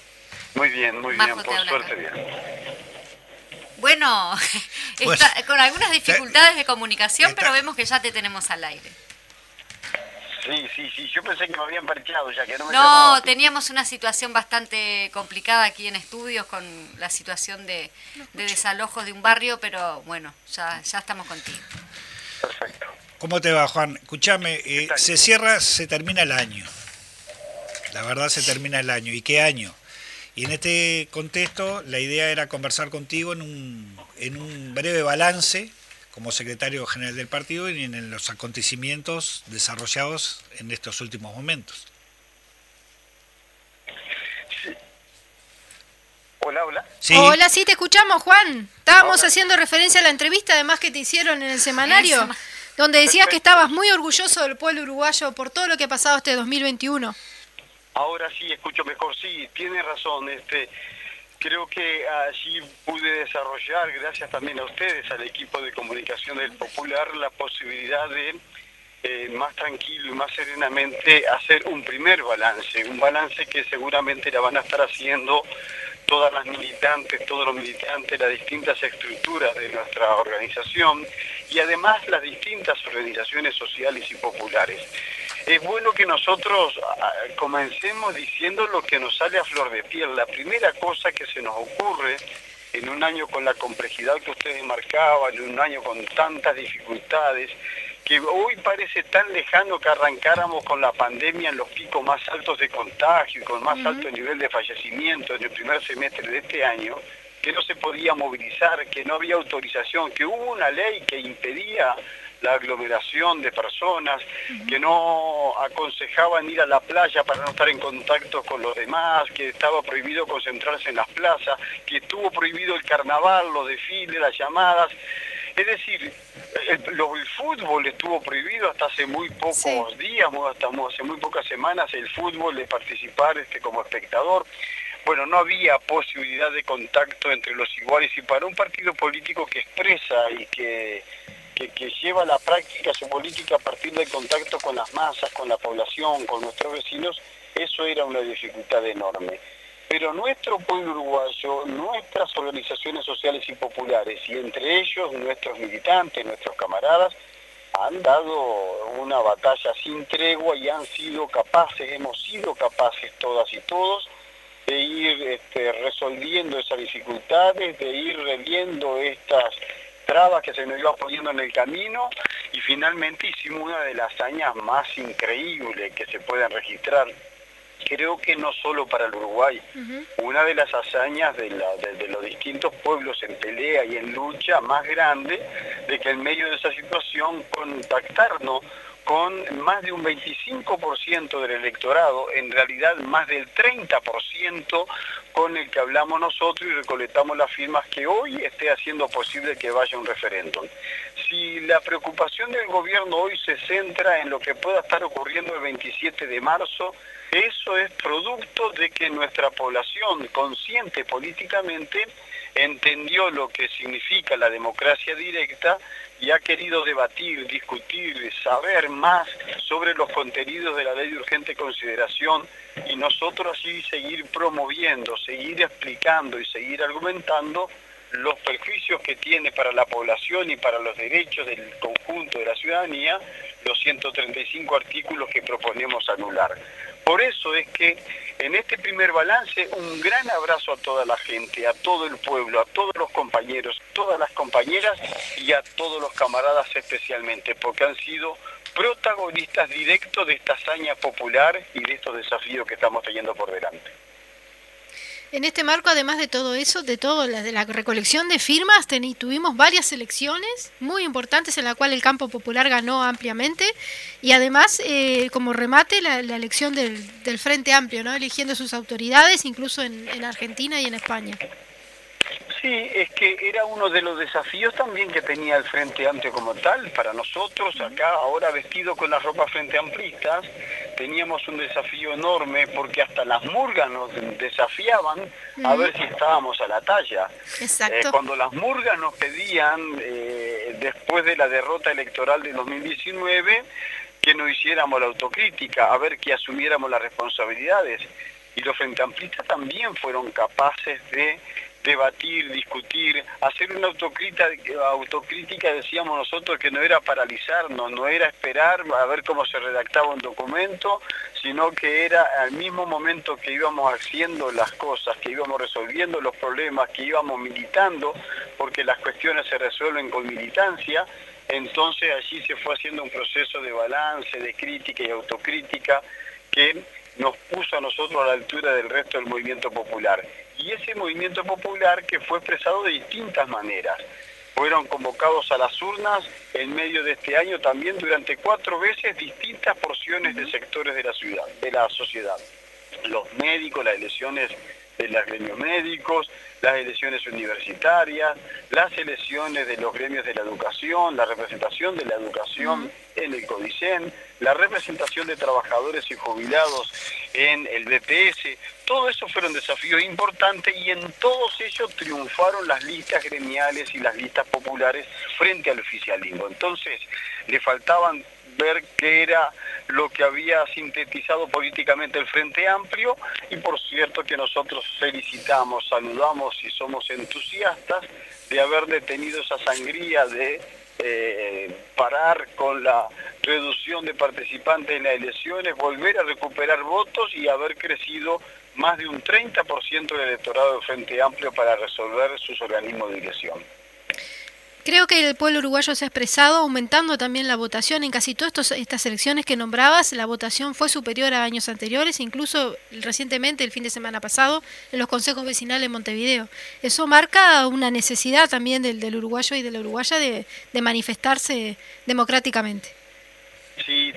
Muy bien, muy Majo bien, por suerte acá. bien. Bueno, Bueno. está- con algunas dificultades de comunicación, Está- pero vemos que ya te tenemos al aire. Sí, sí, sí, yo pensé que me habían parcheado ya, que no me No, teníamos una situación bastante complicada aquí en estudios con la situación de, de desalojos de un barrio, pero bueno, ya, ya estamos contigo. Perfecto. ¿Cómo te va, Juan? Escúchame, eh, se cierra, se termina el año. La verdad se termina el año. ¿Y qué año? Y en este contexto, la idea era conversar contigo en un, en un breve balance como secretario general del partido y en los acontecimientos desarrollados en estos últimos momentos. Hola, hola. Sí, Hola, sí, te escuchamos, Juan. Estábamos Hola. haciendo referencia a la entrevista, además que te hicieron en el semanario, donde decías que estabas muy orgulloso del pueblo uruguayo por todo lo que ha pasado este 2021. Ahora sí escucho mejor, sí, tiene razón. Este, creo que allí pude desarrollar, gracias también a ustedes, al equipo de comunicación del Popular, la posibilidad de eh, más tranquilo y más serenamente hacer un primer balance, un balance que seguramente la van a estar haciendo todas las militantes, todos los militantes, las distintas estructuras de nuestra organización y además las distintas organizaciones sociales y populares. Es bueno que nosotros ah, comencemos diciendo lo que nos sale a flor de piel. La primera cosa que se nos ocurre en un año con la complejidad que ustedes marcaban, en un año con tantas dificultades, que hoy parece tan lejano que arrancáramos con la pandemia en los picos más altos de contagio y con más alto nivel de fallecimiento en el primer semestre de este año, que no se podía movilizar, que no había autorización, que hubo una ley que impedía la aglomeración de personas, que no aconsejaban ir a la playa para no estar en contacto con los demás, que estaba prohibido concentrarse en las plazas, que estuvo prohibido el carnaval, los desfiles, las llamadas. Es decir, el, fútbol estuvo prohibido hasta hace muy pocos días, hasta hace muy pocas semanas, el fútbol de participar este, como espectador bueno, no había posibilidad de contacto entre los iguales y para un partido político que expresa y que que, lleva la práctica su política a partir del contacto con las masas, con la población, con nuestros vecinos, eso era una dificultad enorme. Pero nuestro pueblo uruguayo, nuestras organizaciones sociales y populares, y entre ellos nuestros militantes, nuestros camaradas, han dado una batalla sin tregua y han sido capaces, hemos sido capaces todas y todos, de ir este, resolviendo esas dificultades, de ir reviendo estas trabas que se nos iba poniendo en el camino y finalmente hicimos una de las hazañas más increíbles que se pueden registrar. Creo que no solo para el Uruguay, una de las hazañas de, de, los distintos pueblos en pelea y en lucha más grande, de que en medio de esa situación contactarnos con más de un 25% del electorado, en realidad más del 30% con el que hablamos nosotros y recolectamos las firmas que hoy esté haciendo posible que vaya un referéndum. Si la preocupación del gobierno hoy se centra en lo que pueda estar ocurriendo el 27 de marzo, eso es producto de que nuestra población consciente políticamente entendió lo que significa la democracia directa y ha querido debatir, discutir, saber más sobre los contenidos de la ley de urgente consideración y nosotros así seguir promoviendo, seguir explicando y seguir argumentando los perjuicios que tiene para la población y para los derechos del conjunto de la ciudadanía los 135 artículos que proponemos anular. Por eso es que en este primer balance un gran abrazo a toda la gente, a todo el pueblo, a todos los compañeros, todas las compañeras y a todos los camaradas especialmente, porque han sido protagonistas directos de esta hazaña popular y de estos desafíos que estamos teniendo por delante. En este marco, además de todo eso, de todo la, de la recolección de firmas, tuvimos varias elecciones muy importantes en la cual el campo popular ganó ampliamente y además, eh, como remate, la, elección del, Frente Amplio, ¿no? eligiendo sus autoridades, incluso en Argentina y en España. Sí, es que era uno de los desafíos también que tenía el Frente Amplio como tal. Para nosotros, acá ahora vestido con la ropa Frente Amplistas, teníamos un desafío enorme porque hasta las murgas nos desafiaban a ver si estábamos a la talla. Exacto. Eh, cuando las murgas nos pedían, eh, después de la derrota electoral de 2019, que nos hiciéramos la autocrítica, a ver que asumiéramos las responsabilidades. Y los Frente Amplistas también fueron capaces de debatir, discutir, hacer una autocrítica, decíamos nosotros, que no era paralizarnos, no era esperar a ver cómo se redactaba un documento, sino que era al mismo momento que íbamos haciendo las cosas, que íbamos resolviendo los problemas, que íbamos militando, porque las cuestiones se resuelven con militancia, entonces allí se fue haciendo un proceso de balance, de crítica y autocrítica que nos puso a nosotros a la altura del resto del movimiento popular y ese movimiento popular que fue expresado de distintas maneras. Fueron convocados a las urnas en medio de este año también durante cuatro veces distintas porciones de sectores de la ciudad, de la sociedad. Los médicos, las elecciones de los gremios médicos, las elecciones universitarias, las elecciones de los gremios de la educación, la representación de la educación en el CODICEN, la representación de trabajadores y jubilados en el BPS, todo eso fueron desafíos importantes y en todos ellos triunfaron las listas gremiales y las listas populares frente al oficialismo. Entonces, le faltaban ver qué era lo que había sintetizado políticamente el Frente Amplio y por cierto que nosotros felicitamos, saludamos y somos entusiastas de haber detenido esa sangría de eh, parar con la reducción de participantes en las elecciones, volver a recuperar votos y haber crecido más de un 30% del electorado del Frente Amplio para resolver sus organismos de dirección. Creo que el pueblo uruguayo se ha expresado aumentando también la votación. En casi todas estas elecciones que nombrabas, la votación fue superior a años anteriores, incluso recientemente, el fin de semana pasado, en los consejos vecinales en Montevideo. Eso marca una necesidad también del, del uruguayo y de la uruguaya de manifestarse democráticamente.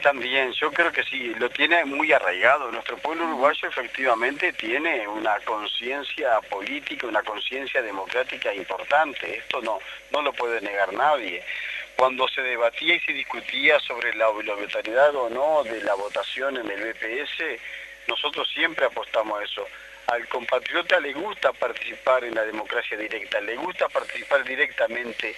También, yo creo que sí, lo tiene muy arraigado. Nuestro pueblo uruguayo efectivamente tiene una conciencia política, una conciencia democrática importante. Esto no, no lo puede negar nadie. Cuando se debatía y se discutía sobre la obligatoriedad o no de la votación en el BPS, nosotros siempre apostamos a eso al compatriota le gusta participar en la democracia directa, le gusta participar directamente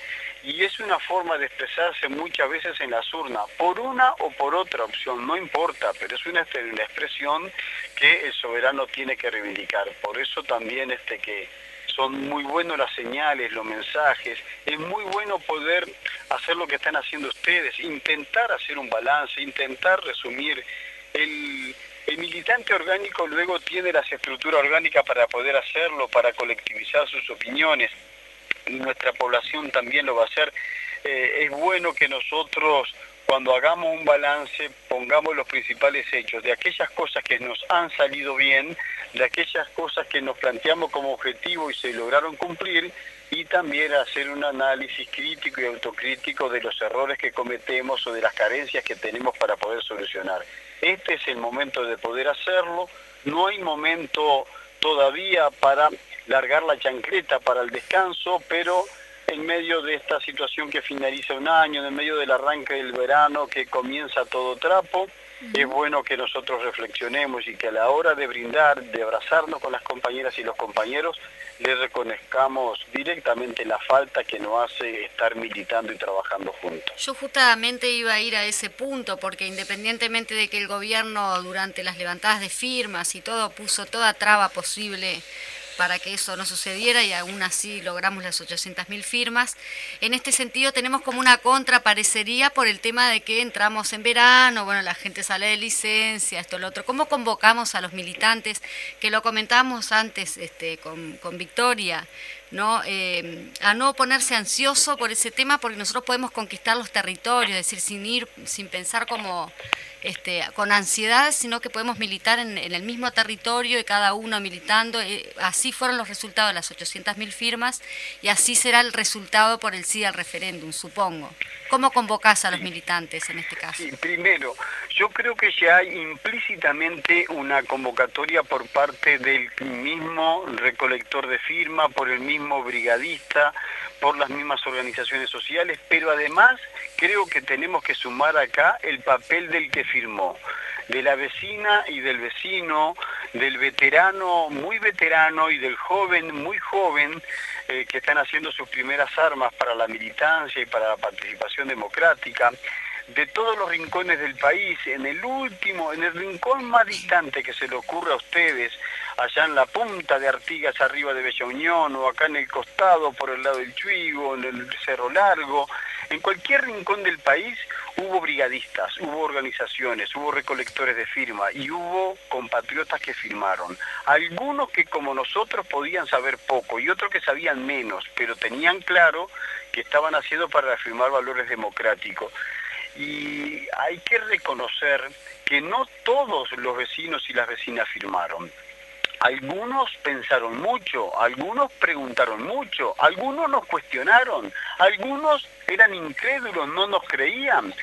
y es una forma de expresarse muchas veces en las urnas, por una o por otra opción, no importa, pero es una, expresión que el soberano tiene que reivindicar. Por eso también este que son muy buenos las señales, los mensajes, es muy bueno poder hacer lo que están haciendo ustedes, intentar hacer un balance, intentar resumir el el militante orgánico luego tiene las estructuras orgánicas para poder hacerlo, para colectivizar sus opiniones. Nuestra población también lo va a hacer. Eh, es bueno que nosotros cuando hagamos un balance pongamos los principales hechos de aquellas cosas que nos han salido bien, de aquellas cosas que nos planteamos como objetivo y se lograron cumplir y también hacer un análisis crítico y autocrítico de los errores que cometemos o de las carencias que tenemos para poder solucionar. Este es el momento de poder hacerlo, no hay momento todavía para largar la chancleta para el descanso, pero en medio de esta situación que finaliza un año, en medio del arranque del verano que comienza todo trapo, es bueno que nosotros reflexionemos y que a la hora de brindar, de abrazarnos con las compañeras y los compañeros, le reconozcamos directamente la falta que nos hace estar militando y trabajando juntos. Yo justamente iba a ir a ese punto, porque independientemente de que el gobierno durante las levantadas de firmas y todo puso toda traba posible para que eso no sucediera y aún así logramos las 800.000 firmas. En este sentido tenemos como una contraparecería por el tema de que entramos en verano, bueno, la gente sale de licencia, esto, lo otro. ¿Cómo convocamos a los militantes? Que lo comentamos antes este, con, con Victoria, ¿no? Eh, a no ponerse ansioso por ese tema porque nosotros podemos conquistar los territorios, es decir, sin ir, sin pensar como este, con ansiedad, sino que podemos militar en, el mismo territorio y cada uno militando. Eh, así fueron los resultados de las 800.000 firmas y así será el resultado por el sí al referéndum, supongo. ¿Cómo convocás a los militantes en este caso? Sí, primero, yo creo que ya hay implícitamente una convocatoria por parte del mismo recolector de firma, por el mismo brigadista, por las mismas organizaciones sociales, pero además creo que tenemos que sumar acá el papel del que firmó, de la vecina y del vecino, del veterano muy veterano y del joven muy joven eh, que están haciendo sus primeras armas para la militancia y para la participación democrática de todos los rincones del país, en el último, en el rincón más distante que se le ocurra a ustedes, allá en la punta de Artigas arriba de Bella Unión, o acá en el costado por el lado del Chuigo, en el Cerro Largo, en cualquier rincón del país hubo brigadistas, hubo organizaciones, hubo recolectores de firma y hubo compatriotas que firmaron. Algunos que como nosotros podían saber poco y otros que sabían menos, pero tenían claro que estaban haciendo para afirmar valores democráticos y hay que reconocer que no todos los vecinos y las vecinas firmaron. Algunos pensaron mucho, algunos preguntaron mucho, algunos nos cuestionaron, algunos eran incrédulos, no nos creían.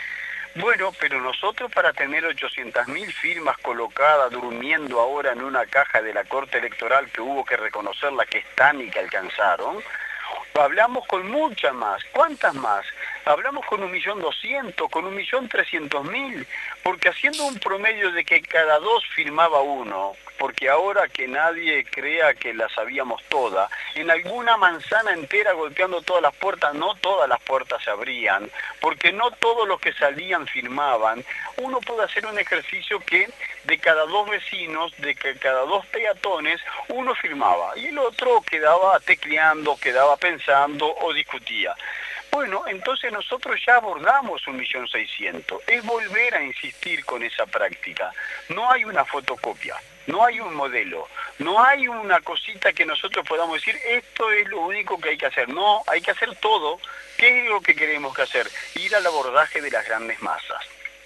Bueno, pero nosotros para tener 800.000 firmas colocadas durmiendo ahora en una caja de la Corte Electoral que hubo que reconocer la que están y que alcanzaron, hablamos con muchas más. ¿Cuántas más? Hablamos con un millón doscientos, con un millón trescientos mil, porque haciendo un promedio de que cada dos firmaba uno, porque ahora que nadie crea que la sabíamos toda, en alguna manzana entera golpeando todas las puertas, no todas las puertas se abrían, porque no todos los que salían firmaban, uno puede hacer un ejercicio que de cada dos vecinos, de que cada dos peatones, uno firmaba y el otro quedaba tecleando, quedaba pensando o discutía. Bueno, entonces nosotros ya abordamos un millón seiscientos. Es volver a insistir con esa práctica. No hay una fotocopia. No hay un modelo, no hay una cosita que nosotros podamos decir, esto es lo único que hay que hacer. No, hay que hacer todo. ¿Qué es lo que queremos que hacer? Ir al abordaje de las grandes masas.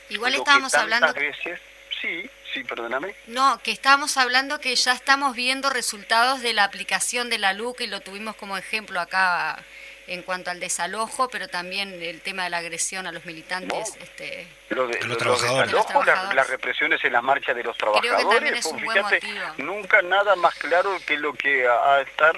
Igual Lo que estábamos tantas hablando... veces, sí, sí, perdóname. No, que estábamos hablando que ya estamos viendo resultados de la aplicación de la LUC y lo tuvimos como ejemplo acá en cuanto al desalojo, pero también el tema de la agresión a los militantes. No. Este, Lo de, A los trabajadores. Los las, trabajadores. las represiones en las marchas de los que también trabajadores, es un pues, buen fíjate, motivo. nunca nada más claro que lo que a, a estar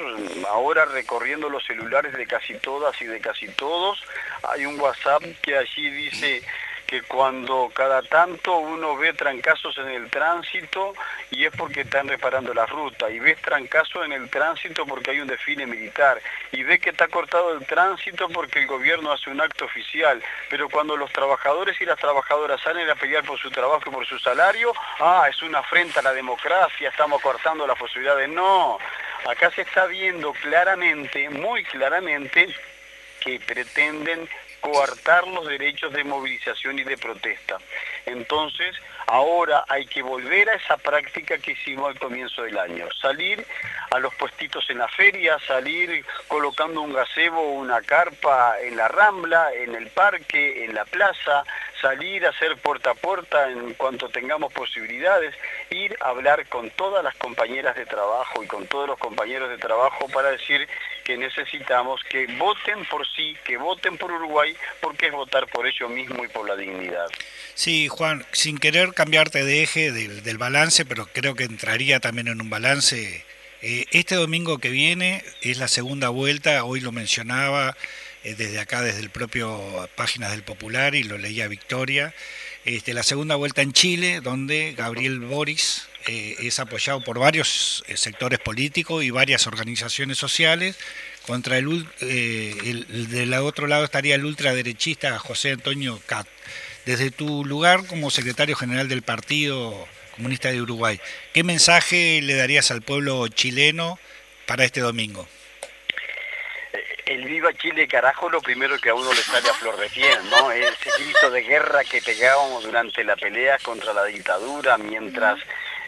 ahora recorriendo los celulares de casi todas y de casi todos, hay un WhatsApp que allí dice que cuando cada tanto uno ve trancazos en el tránsito y es porque están reparando la ruta, y ves trancazos en el tránsito porque hay un desfile militar, y ves que está cortado el tránsito porque el gobierno hace un acto oficial, pero cuando los trabajadores y las trabajadoras salen a pelear por su trabajo y por su salario, ah, es una afrenta a la democracia, estamos cortando las posibilidades. No, acá se está viendo claramente, muy claramente, que pretenden coartar los derechos de movilización y de protesta. Entonces, ahora hay que volver a esa práctica que hicimos al comienzo del año, salir a los puestitos en la feria, salir colocando un gazebo o una carpa en la rambla, en el parque, en la plaza, salir a hacer puerta a puerta en cuanto tengamos posibilidades, ir a hablar con todas las compañeras de trabajo y con todos los compañeros de trabajo para decir que necesitamos que voten por sí, que voten por Uruguay, porque es votar por ellos mismos y por la dignidad. Sí, Juan, sin querer cambiarte de eje del, balance, pero creo que entraría también en un balance. eh, este domingo que viene es la segunda vuelta, hoy lo mencionaba eh, desde acá, desde el propio Páginas del Popular, y lo leía Victoria. Este, la segunda vuelta en Chile, donde Gabriel Boris eh, es apoyado por varios eh, sectores políticos y varias organizaciones sociales. Contra el, eh, el- otro lado estaría el ultraderechista José Antonio Cat. Desde tu lugar como secretario general del Partido Comunista de Uruguay, ¿qué mensaje le darías al pueblo chileno para este domingo? El viva Chile carajo lo primero que a uno le sale a flor de piel, ¿no? Ese grito de guerra que pegábamos durante la pelea contra la dictadura, mientras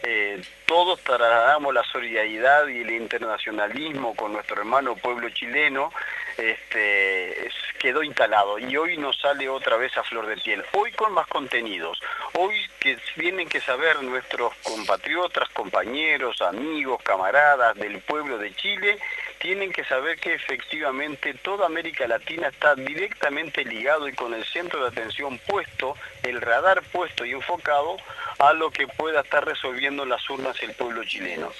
eh, todos trasladamos la solidaridad y el internacionalismo con nuestro hermano pueblo chileno, este, es- quedó instalado y hoy nos sale otra vez a flor de piel. Hoy con más contenidos, hoy que tienen que saber nuestros compatriotas, compañeros, amigos, camaradas del pueblo de Chile, tienen que saber que efectivamente toda América Latina está directamente ligado y con el centro de atención puesto, el radar puesto y enfocado a lo que pueda estar resolviendo en las urnas el pueblo chileno.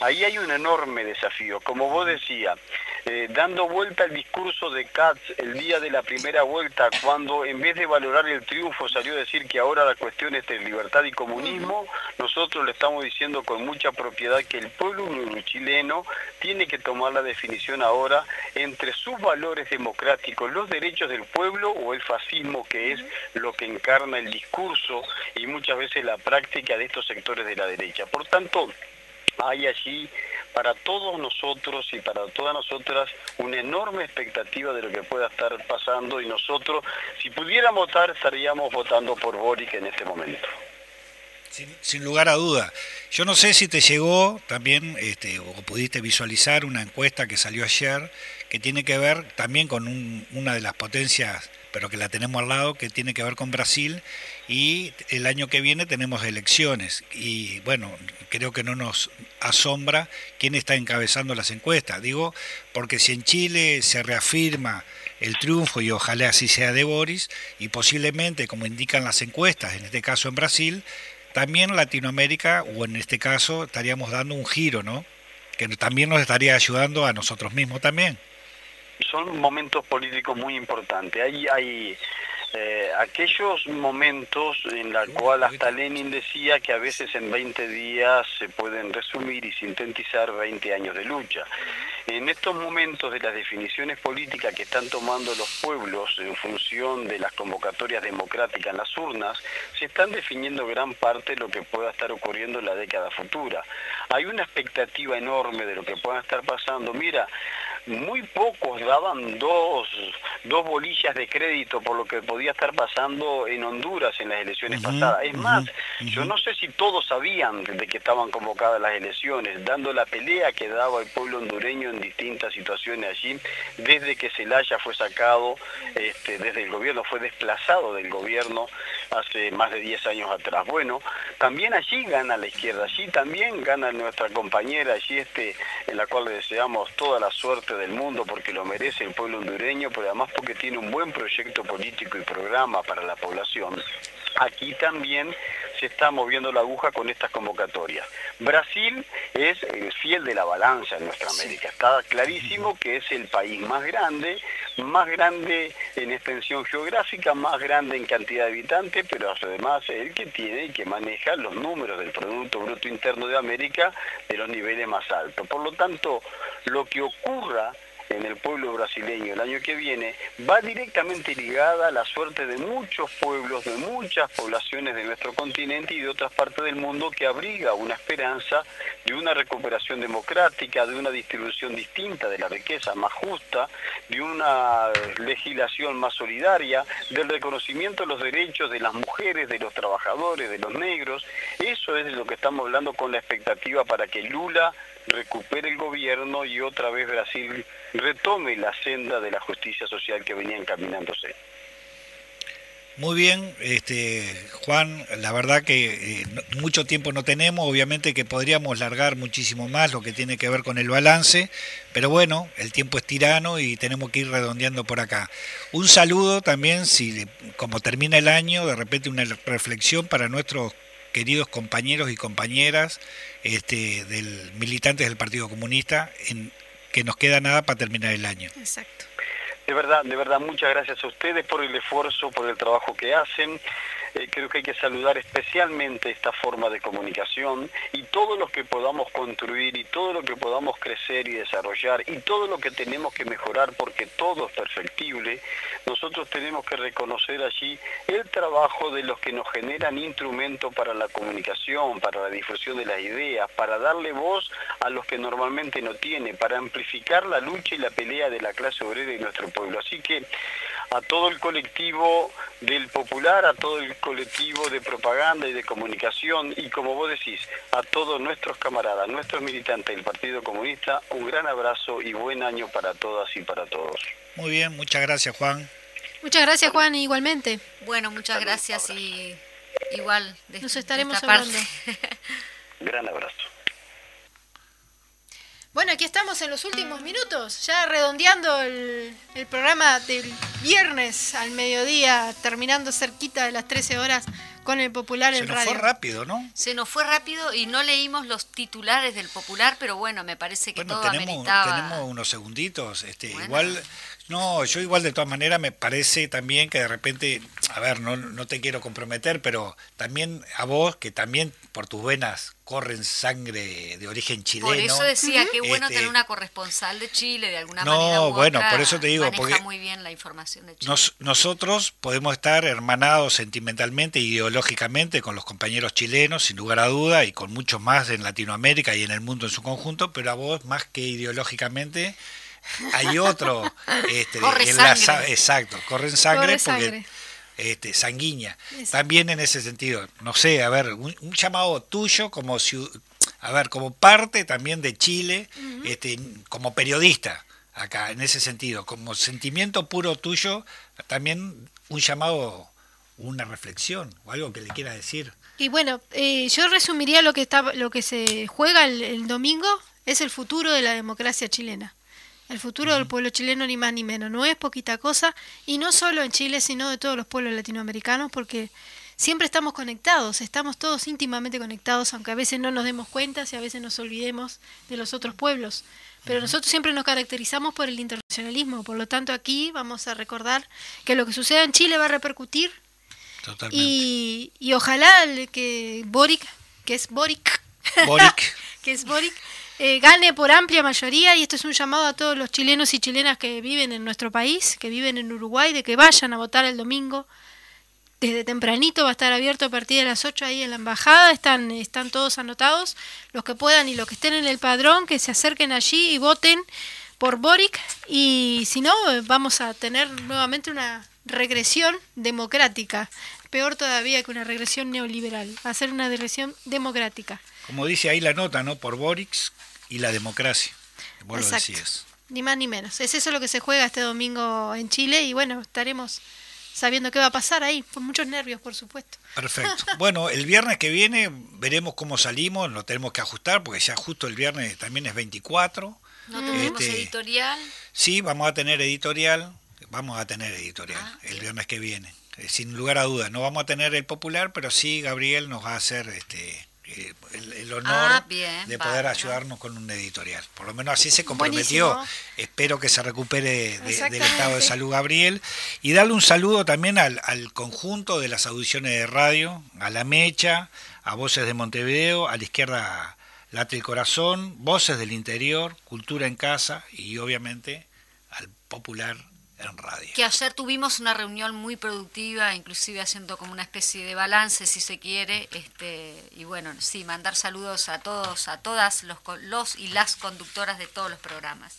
Ahí hay un enorme desafío, como vos decías, eh, dando vuelta al discurso de Katz el día de la primera vuelta, cuando en vez de valorar el triunfo salió a decir que ahora la cuestión es de libertad y comunismo, nosotros le estamos diciendo con mucha propiedad que el pueblo chileno tiene que tomar la definición ahora entre sus valores democráticos, los derechos del pueblo o el fascismo que es lo que encarna el discurso y muchas veces la práctica de estos sectores de la derecha. Por tanto, hay allí para todos nosotros y para todas nosotras una enorme expectativa de lo que pueda estar pasando y nosotros, si pudiéramos votar, estaríamos votando por Boric en este momento. Sin, lugar a duda. Yo no sé si te llegó también este, o pudiste visualizar una encuesta que salió ayer que tiene que ver también con un- una de las potencias, pero que la tenemos al lado, que tiene que ver con Brasil y el año que viene tenemos elecciones y bueno, creo que no nos asombra quién está encabezando las encuestas. Digo, porque si en Chile se reafirma el triunfo y ojalá así sea de Boris y posiblemente, como indican las encuestas, en este caso en Brasil, también Latinoamérica, o en este caso, estaríamos dando un giro, ¿no? Que también nos estaría ayudando a nosotros mismos también. Son momentos políticos muy importantes. Hay, hay eh, aquellos momentos en los cuales hasta Lenin decía que a veces en 20 días se pueden resumir y sintetizar 20 años de lucha. En estos momentos de las definiciones políticas que están tomando los pueblos en función de las convocatorias democráticas en las urnas, se están definiendo gran parte de lo que pueda estar ocurriendo en la década futura. Hay una expectativa enorme de lo que pueda estar pasando. Mira, muy pocos daban dos, dos bolillas de crédito por lo que podía estar pasando en Honduras en las elecciones pasadas. Es más, yo no sé si todos sabían de que estaban convocadas las elecciones, dando la pelea que daba el pueblo hondureño en distintas situaciones allí, desde que Zelaya fue sacado, este, desde el gobierno, fue desplazado del gobierno hace más de 10 años atrás. Bueno, también allí gana la izquierda, allí también gana nuestra compañera, allí este, en la cual le deseamos toda la suerte del mundo porque lo merece el pueblo hondureño, pero además porque tiene un buen proyecto político y programa para la población. Aquí también se está moviendo la aguja con estas convocatorias. Brasil es fiel de la balanza en nuestra América. Está clarísimo que es el país más grande, más grande en extensión geográfica, más grande en cantidad de habitantes, pero además es el que tiene y que maneja los números del Producto Bruto Interno de América de los niveles más altos. Por lo tanto, lo que ocurra en el pueblo brasileño el año que viene va directamente ligada a la suerte de muchos pueblos, de muchas poblaciones de nuestro continente y de otras partes del mundo que abriga una esperanza de una recuperación democrática, de una distribución distinta de la riqueza, más justa, de una legislación más solidaria, del reconocimiento de los derechos de las mujeres, de los trabajadores, de los negros. Eso es de lo que estamos hablando con la expectativa para que Lula recupere el gobierno y otra vez Brasil retome la senda de la justicia social que venía encaminándose. Muy bien, este, Juan, la verdad que eh, mucho tiempo no tenemos, obviamente que podríamos largar muchísimo más lo que tiene que ver con el balance, pero bueno, el tiempo es tirano y tenemos que ir redondeando por acá. Un saludo también, si como termina el año, de repente una reflexión para nuestros queridos compañeros y compañeras este, del militantes del Partido Comunista, en que nos queda nada para terminar el año. Exacto. De verdad, de verdad, muchas gracias a ustedes por el esfuerzo, por el trabajo que hacen. Eh, creo que hay que saludar especialmente esta forma de comunicación y todo lo que podamos construir y todo lo que podamos crecer y desarrollar y todo lo que tenemos que mejorar porque todo es perfectible, nosotros tenemos que reconocer allí el trabajo de los que nos generan instrumentos para la comunicación, para la difusión de las ideas, para darle voz a los que normalmente no tienen, para amplificar la lucha y la pelea de la clase obrera y nuestro pueblo. Así que a todo el colectivo del popular, a todo el colectivo de propaganda y de comunicación y como vos decís, a todos nuestros camaradas, nuestros militantes del Partido Comunista, un gran abrazo y buen año para todas y para todos. Muy bien, muchas gracias Juan. Muchas gracias Juan, igualmente. Bueno, muchas gracias y igual. Nos estaremos hablando. gran abrazo. Bueno, aquí estamos en los últimos minutos, ya redondeando el, programa del viernes al mediodía, terminando cerquita de las 13 horas con el Popular en radio. Se nos fue rápido, ¿no? Se nos fue rápido y no leímos los titulares del Popular, pero bueno, me parece que todo tenemos, ameritaba. tenemos unos segunditos. Este, Igual, no, yo igual de todas maneras me parece también que de repente, a ver, no, no te quiero comprometer, pero también a vos, que también por tus venas corren sangre de origen chileno. Por eso decía que bueno tener este, una corresponsal de Chile de alguna manera. No, bueno, por eso te digo, porque muy bien la información de Chile. nosotros podemos estar hermanados sentimentalmente, ideológicamente con los compañeros chilenos, sin lugar a duda, y con muchos más en Latinoamérica y en el mundo en su conjunto, pero a vos más que ideológicamente hay otro este, corre sangre. exacto, corren sangre porque este, sanguínea. También en ese sentido, no sé, a ver, un, llamado tuyo como a ver, como parte también de Chile, este, como periodista acá, en ese sentido, como sentimiento puro tuyo, también un llamado, una reflexión o algo que le quiera decir. Y bueno, eh, yo resumiría lo que está, lo que se juega el domingo es el futuro de la democracia chilena. El futuro del pueblo chileno ni más ni menos. No es poquita cosa y no solo en Chile, sino de todos los pueblos latinoamericanos porque siempre estamos conectados, estamos todos íntimamente conectados, aunque a veces no nos demos cuenta y a veces nos olvidemos de los otros pueblos. Pero nosotros siempre nos caracterizamos por el internacionalismo, por lo tanto aquí vamos a recordar que lo que suceda en Chile va a repercutir Totalmente. Y, y ojalá que Boric, que es Boric, Boric. que es Boric, eh, gane por amplia mayoría y esto es un llamado a todos los chilenos y chilenas que viven en nuestro país, que viven en Uruguay, de que vayan a votar el domingo. Desde tempranito va a estar abierto a partir de las 8 ahí en la embajada, están, están todos anotados, los que puedan y los que estén en el padrón, que se acerquen allí y voten por Boric y si no, vamos a tener nuevamente una regresión democrática, peor todavía que una regresión neoliberal, va a ser una regresión democrática. Como dice ahí la nota, ¿no? Por Boric y la democracia. Vos lo Exacto. decías. Ni más ni menos. Es eso lo que se juega este domingo en Chile y bueno, estaremos sabiendo qué va a pasar ahí, con muchos nervios, por supuesto. Perfecto. Bueno, el viernes que viene veremos cómo salimos, lo tenemos que ajustar porque ya justo el viernes también es 24. No tenemos Este, editorial. Sí, vamos a tener editorial, vamos a tener editorial Ah, el viernes que viene, eh, sin lugar a dudas. No vamos a tener el popular, pero sí Gabriel nos va a hacer este eh, el, el honor Ah, bien, de poder ayudarnos con un editorial. Por lo menos así se comprometió. Buenísimo. Espero que se recupere de- del estado de salud Gabriel. Y darle un saludo también al, al conjunto de las audiciones de radio, a La Mecha, a Voces de Montevideo, a la izquierda Late el Corazón, Voces del Interior, Cultura en Casa y obviamente al Popular en Radio. Que ayer tuvimos una reunión muy productiva, inclusive haciendo como una especie de balance, si se quiere, este, y bueno, sí, mandar saludos a todos, a todas los, co- los y las conductoras de todos los programas.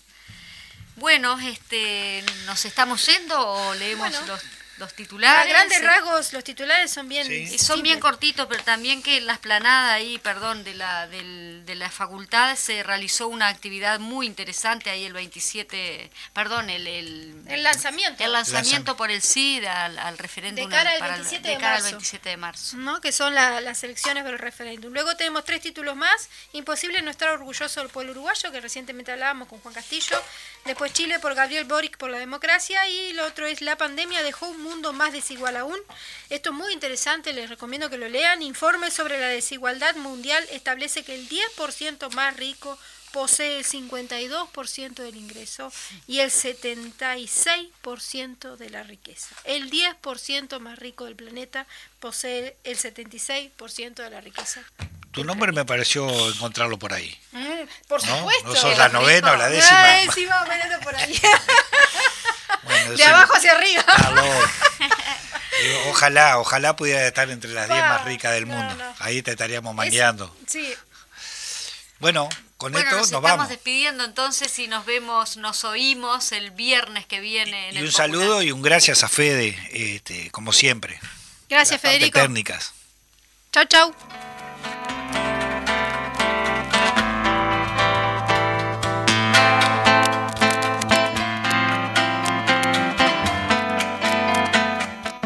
Bueno, este, ¿nos estamos yendo o leemos Bueno. los, los A titulares? grandes Eh, rasgos, los titulares son bien. Sí. y son bien cortitos, pero también que en la esplanada ahí, perdón, de la, del- de la facultad se realizó una actividad muy interesante ahí el 27, perdón, el, el, El lanzamiento. el lanzamiento Lanzam- por el CID al, al referéndum De cara al para 27 de de cara al marzo. 27 de marzo. ¿no? que son la- las elecciones del referéndum. Luego tenemos tres títulos más. Imposible no estar orgulloso del pueblo uruguayo, que recientemente hablábamos con Juan Castillo. Después Chile por Gabriel Boric por la democracia. Y lo otro es La pandemia dejó un mundo más desigual aún. Esto es muy interesante, les recomiendo que lo lean. Informe sobre la desigualdad mundial establece que el 10% más rico posee el 52% del ingreso y el 76% de la riqueza. El 10% más rico del planeta posee el 76% de la riqueza. Tu nombre me pareció encontrarlo por ahí. Mm, por ¿No? supuesto. No sos la novena o la décima. Más o menos por ahí. Bueno, De abajo hacia arriba. Ojalá, ojalá pudiera estar entre las 10 más ricas del mundo. no. Ahí te estaríamos Es- mangueando. Sí, Bueno, con Bueno, esto nos, nos, estamos vamos. despidiendo entonces y nos vemos, nos oímos el viernes que viene en Y el un Popular. saludo y un gracias a Fede, este, como siempre. gracias Federico. técnicas. Chau, chau.